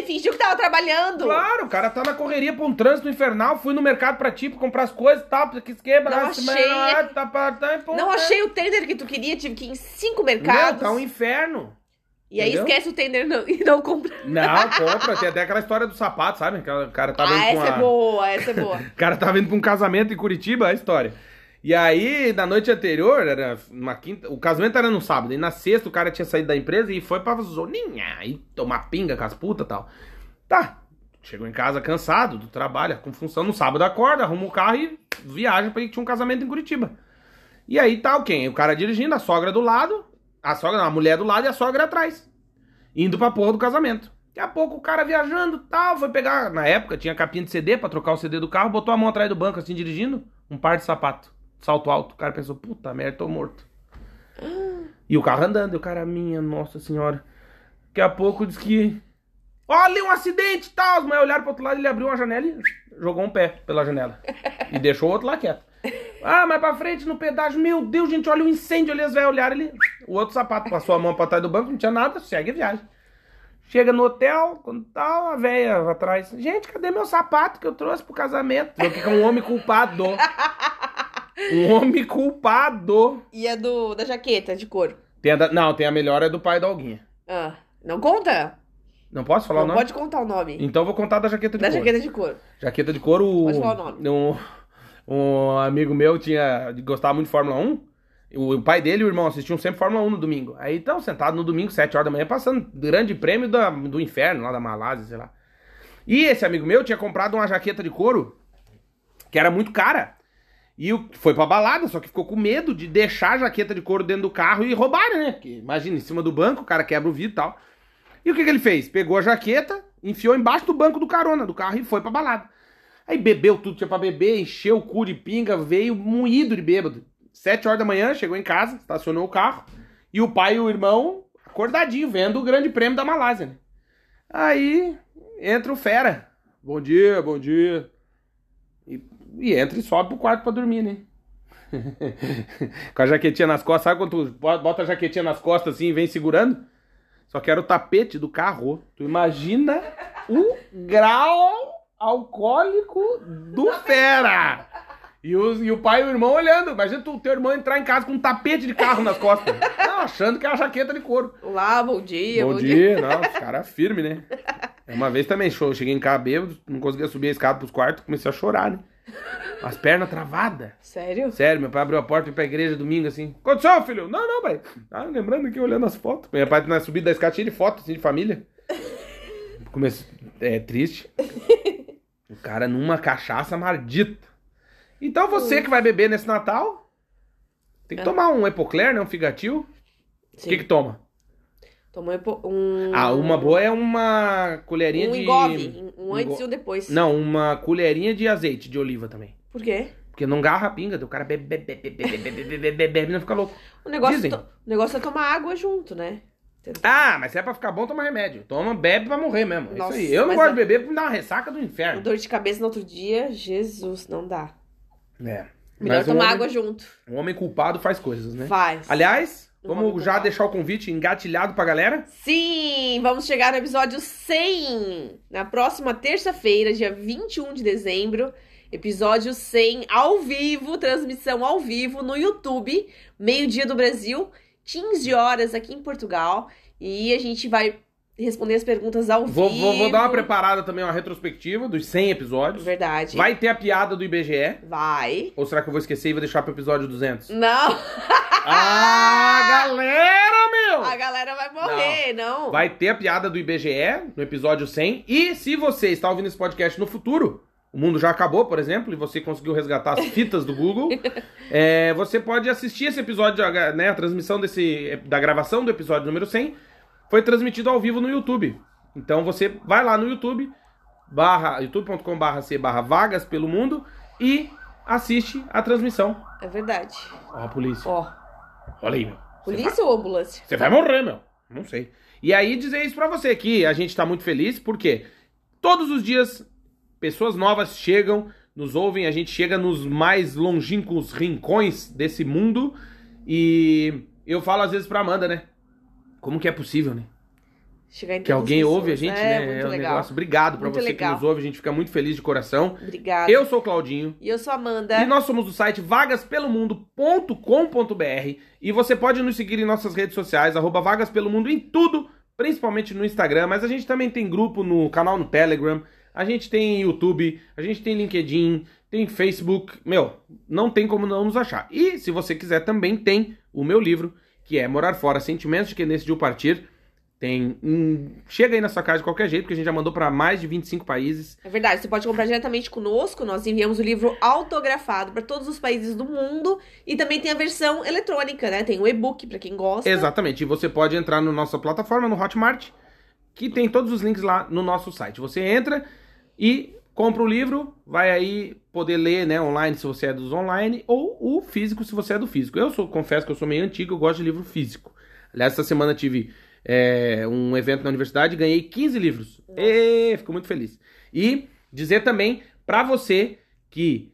Fingiu que tava trabalhando. Claro, o cara tá na correria pra um trânsito infernal, fui no mercado pra ti, pra comprar as coisas e tal, que esquema, Não achei. semana, tá, tá, tá, Não tá. achei o tender que tu queria, tive que ir em cinco Não, mercados. tá um inferno. E aí entendeu? esquece o tender não- e não compra. Não, compra, tem até aquela história do sapato, sabe? Que o cara tava ah, indo essa é boa, essa é boa. O cara tava indo pra um casamento em Curitiba, a história. E aí, na noite anterior, era uma quinta. O casamento era no sábado. E na sexta o cara tinha saído da empresa e foi pra zoninha. E tomar pinga com as putas e tal. Tá. Chegou em casa cansado do trabalho, com função. No sábado acorda, arruma o carro e viaja pra ir tinha um casamento em Curitiba. E aí tá o quem? O cara dirigindo, a sogra do lado, a sogra, a mulher do lado e a sogra atrás. Indo pra porra do casamento. Daqui a pouco o cara viajando tal, foi pegar. Na época tinha capinha de CD pra trocar o CD do carro, botou a mão atrás do banco assim dirigindo, um par de sapato, salto alto. O cara pensou, puta merda, tô morto. E o carro andando, e o cara, minha nossa senhora. Daqui a pouco diz que. Olha um acidente e tal. Os mulheres olharam pro outro lado, ele abriu uma janela e jogou um pé pela janela. E deixou o outro lá quieto. Ah, mas pra frente no pedágio, meu Deus, gente, olha o incêndio ali, as velhas olharam ele. O outro sapato passou a mão pra trás do banco, não tinha nada, segue a viagem. Chega no hotel, quando tal, a velha atrás. Gente, cadê meu sapato que eu trouxe pro casamento? Eu fica um homem culpado. Um homem culpado. E a do, da jaqueta de couro? Tem a da- não, tem a melhor é do pai da Alguinha. Ah, não conta? Não posso falar não o nome? pode contar o nome. Então eu vou contar da jaqueta de da couro. jaqueta de couro. Jaqueta de couro. Pode falar o nome. Um, um amigo meu tinha gostava muito de Fórmula 1. O, o pai dele e o irmão assistiam sempre Fórmula 1 no domingo. Aí estão sentados no domingo, 7 horas da manhã, passando grande prêmio da- do inferno, lá da Malásia, sei lá. E esse amigo meu tinha comprado uma jaqueta de couro que era muito cara. E o- foi pra balada, só que ficou com medo de deixar a jaqueta de couro dentro do carro e roubarem, né? Porque, imagina, em cima do banco, o cara quebra o vidro e tal. E o que, que ele fez? Pegou a jaqueta, enfiou embaixo do banco do carona do carro e foi pra balada. Aí bebeu tudo, tinha pra beber, encheu o cu de pinga, veio moído de bêbado. Sete horas da manhã, chegou em casa, estacionou o carro, e o pai e o irmão acordadinho, vendo o grande prêmio da Malásia, né? Aí entra o fera. Bom dia, bom dia. E, entra e sobe pro quarto pra dormir, né? Com a jaquetinha nas costas, sabe quando tu bota a jaquetinha nas costas assim e vem segurando? Só que era o tapete do carro. Tu imagina o grau alcoólico do fera. E, os, e o pai e o irmão olhando. Imagina tu, teu irmão entrar em casa com um tapete de carro nas costas. Não, achando que é uma jaqueta de couro. Olá, bom dia. Bom dia. Não, os caras firmes, né? Uma vez também, cheguei em casa bêbado, não conseguia subir a escada pros quartos, comecei a chorar, né? As pernas travadas. Sério? Sério, meu pai abriu a porta e foi pra igreja domingo assim. Aconteceu, filho? Não, não, pai. Ah, lembrando aqui, olhando as fotos. Meu pai na subida da escada de fotos assim, de família. Comecei. É triste. O cara numa cachaça maldita. Então você que vai beber nesse Natal, tem que É. tomar um Epocler, né? Um Figatil. O que que toma? Tomou um. Ah, uma boa é uma colherinha um de. Engove, um antes e um depois. Não, uma colherinha de azeite de oliva também. Por quê? Porque não garra a pinga, o cara bebe, bebe, bebe, bebe, bebe, bebe, bebe, não fica louco. O negócio, to... o negócio é tomar água junto, né? Ah, mas se é pra ficar bom, toma remédio. Toma, bebe pra morrer mesmo. Nossa, isso aí. Eu não gosto é... de beber porque me dá uma ressaca do inferno. Dor de cabeça no outro dia, Jesus, não dá. É. Melhor mas tomar um homem, água junto. Um homem culpado faz coisas, né? Faz. Aliás, vamos já deixar o convite engatilhado pra galera. Sim, vamos chegar no episódio 100. Na próxima terça-feira, dia 21 de dezembro. Episódio 100 ao vivo, transmissão ao vivo no YouTube, meio-dia do Brasil, 15 horas aqui em Portugal. E a gente vai responder as perguntas ao Vou, vivo. vou, vou dar uma preparada também, uma retrospectiva dos 100 episódios. Verdade. Vai ter a piada do IBGE. Vai. Ou será que eu vou esquecer e vou deixar pro episódio 200? Não. ah, galera, meu! A galera vai morrer, não. Vai ter a piada do IBGE no episódio 100. E se você está ouvindo esse podcast no futuro, o mundo já acabou, por exemplo, e você conseguiu resgatar as fitas do Google, é, você pode assistir esse episódio, né, a transmissão desse, da gravação do episódio número 100, foi transmitido ao vivo no YouTube. Então você vai lá no YouTube, barra, youtube.com barra C barra vagas pelo mundo e assiste a transmissão. É verdade. Ó, a polícia. Ó, Olha aí, meu. Polícia ou ambulância? você vai morrer, meu. Não sei. E aí dizer isso pra você que a gente tá muito feliz porque todos os dias pessoas novas chegam, nos ouvem, a gente chega nos mais longínquos rincões desse mundo e eu falo às vezes pra Amanda, né? Como que é possível, né? Chegar em Que alguém ouve a pessoas. gente, é, né? Muito um legal. negócio. Obrigado pra Muito você legal. que nos ouve, a gente fica muito feliz de coração. Obrigada. Eu sou o Claudinho. E eu sou a Amanda. E nós somos do site vagaspelomundo.com.br e você pode nos seguir em nossas redes sociais, arroba Vagas Pelo Mundo em tudo, principalmente no Instagram, mas a gente também tem grupo no canal no Telegram, a gente tem YouTube, a gente tem LinkedIn, tem Facebook, meu, não tem como não nos achar. E se você quiser também tem o meu livro, que é Morar Fora, Sentimentos de Quem Decidiu Partir. Tem. hum, chega aí na sua casa de qualquer jeito, porque a gente já mandou para mais de 25 países. É verdade, você pode comprar diretamente conosco. Nós enviamos o livro autografado para todos os países do mundo. E também tem a versão eletrônica, né? Tem o e-book para quem gosta. Exatamente. E você pode entrar na nossa plataforma, no Hotmart, que tem todos os links lá no nosso site. Você entra e compra o livro, vai aí poder ler, né, online se você é dos online, ou o físico se você é do físico. Eu sou, confesso que eu sou meio antigo, eu gosto de livro físico. Aliás, essa semana tive é, um evento na universidade e ganhei 15 livros. E fico muito feliz. E dizer também pra você que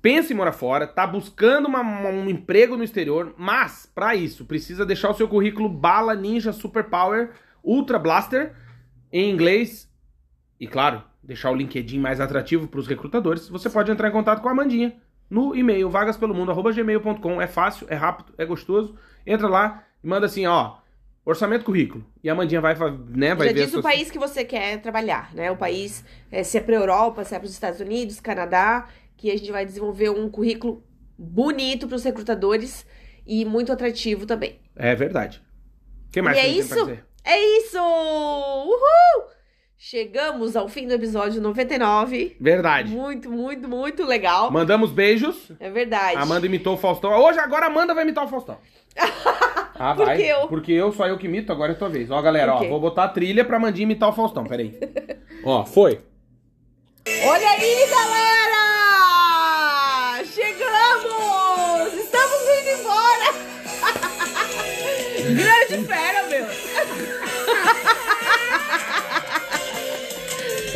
pensa em morar fora, tá buscando uma- um emprego no exterior, mas pra isso precisa deixar o seu currículo bala ninja super power ultra blaster em inglês e claro, deixar o LinkedIn mais atrativo para os recrutadores. Você pode entrar em contato com a Amandinha no e-mail vagaspelomundo@gmail.com. É fácil, é rápido, é gostoso. Entra lá e manda assim, ó, orçamento currículo. E a Amandinha vai, né, vai Já ver diz o país que você quer trabalhar, né? O país, é, se é pra Europa, se é para os Estados Unidos, Canadá, que a gente vai desenvolver um currículo bonito para os recrutadores e muito atrativo também. É verdade. O que mais E que é tem pra isso? É isso! Uhul! Chegamos ao fim do episódio 99. Verdade. Muito, muito, muito legal. Mandamos beijos. É verdade. Amanda imitou o Faustão. Hoje, agora Amanda vai imitar o Faustão. Ah, Por vai. eu? Porque eu, só eu que imito, agora é tua vez. Ó, galera, ó, vou botar a trilha pra Mandinha imitar o Faustão, peraí. ó, foi. Olha aí, galera! Chegamos! Estamos indo embora! Grande fera, meu!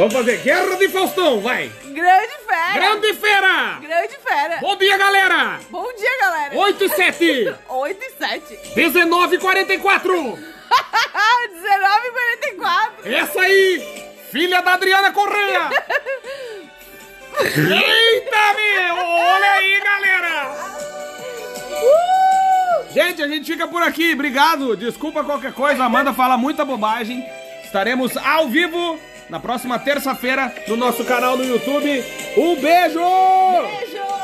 Vamos fazer Guerra de Faustão, vai. Grande fera! Grande fera! Grande fera! Bom dia, galera! Bom dia, galera! 8 e 7, 8 e 7. 19 e 44. 19 e 44. Essa aí, filha da Adriana Correia. Eita, meu! Olha aí, galera! Gente, a gente fica por aqui. Obrigado. Desculpa qualquer coisa. Amanda fala muita bobagem. Estaremos ao vivo na próxima terça-feira no nosso canal no YouTube. Um beijo! Beijo!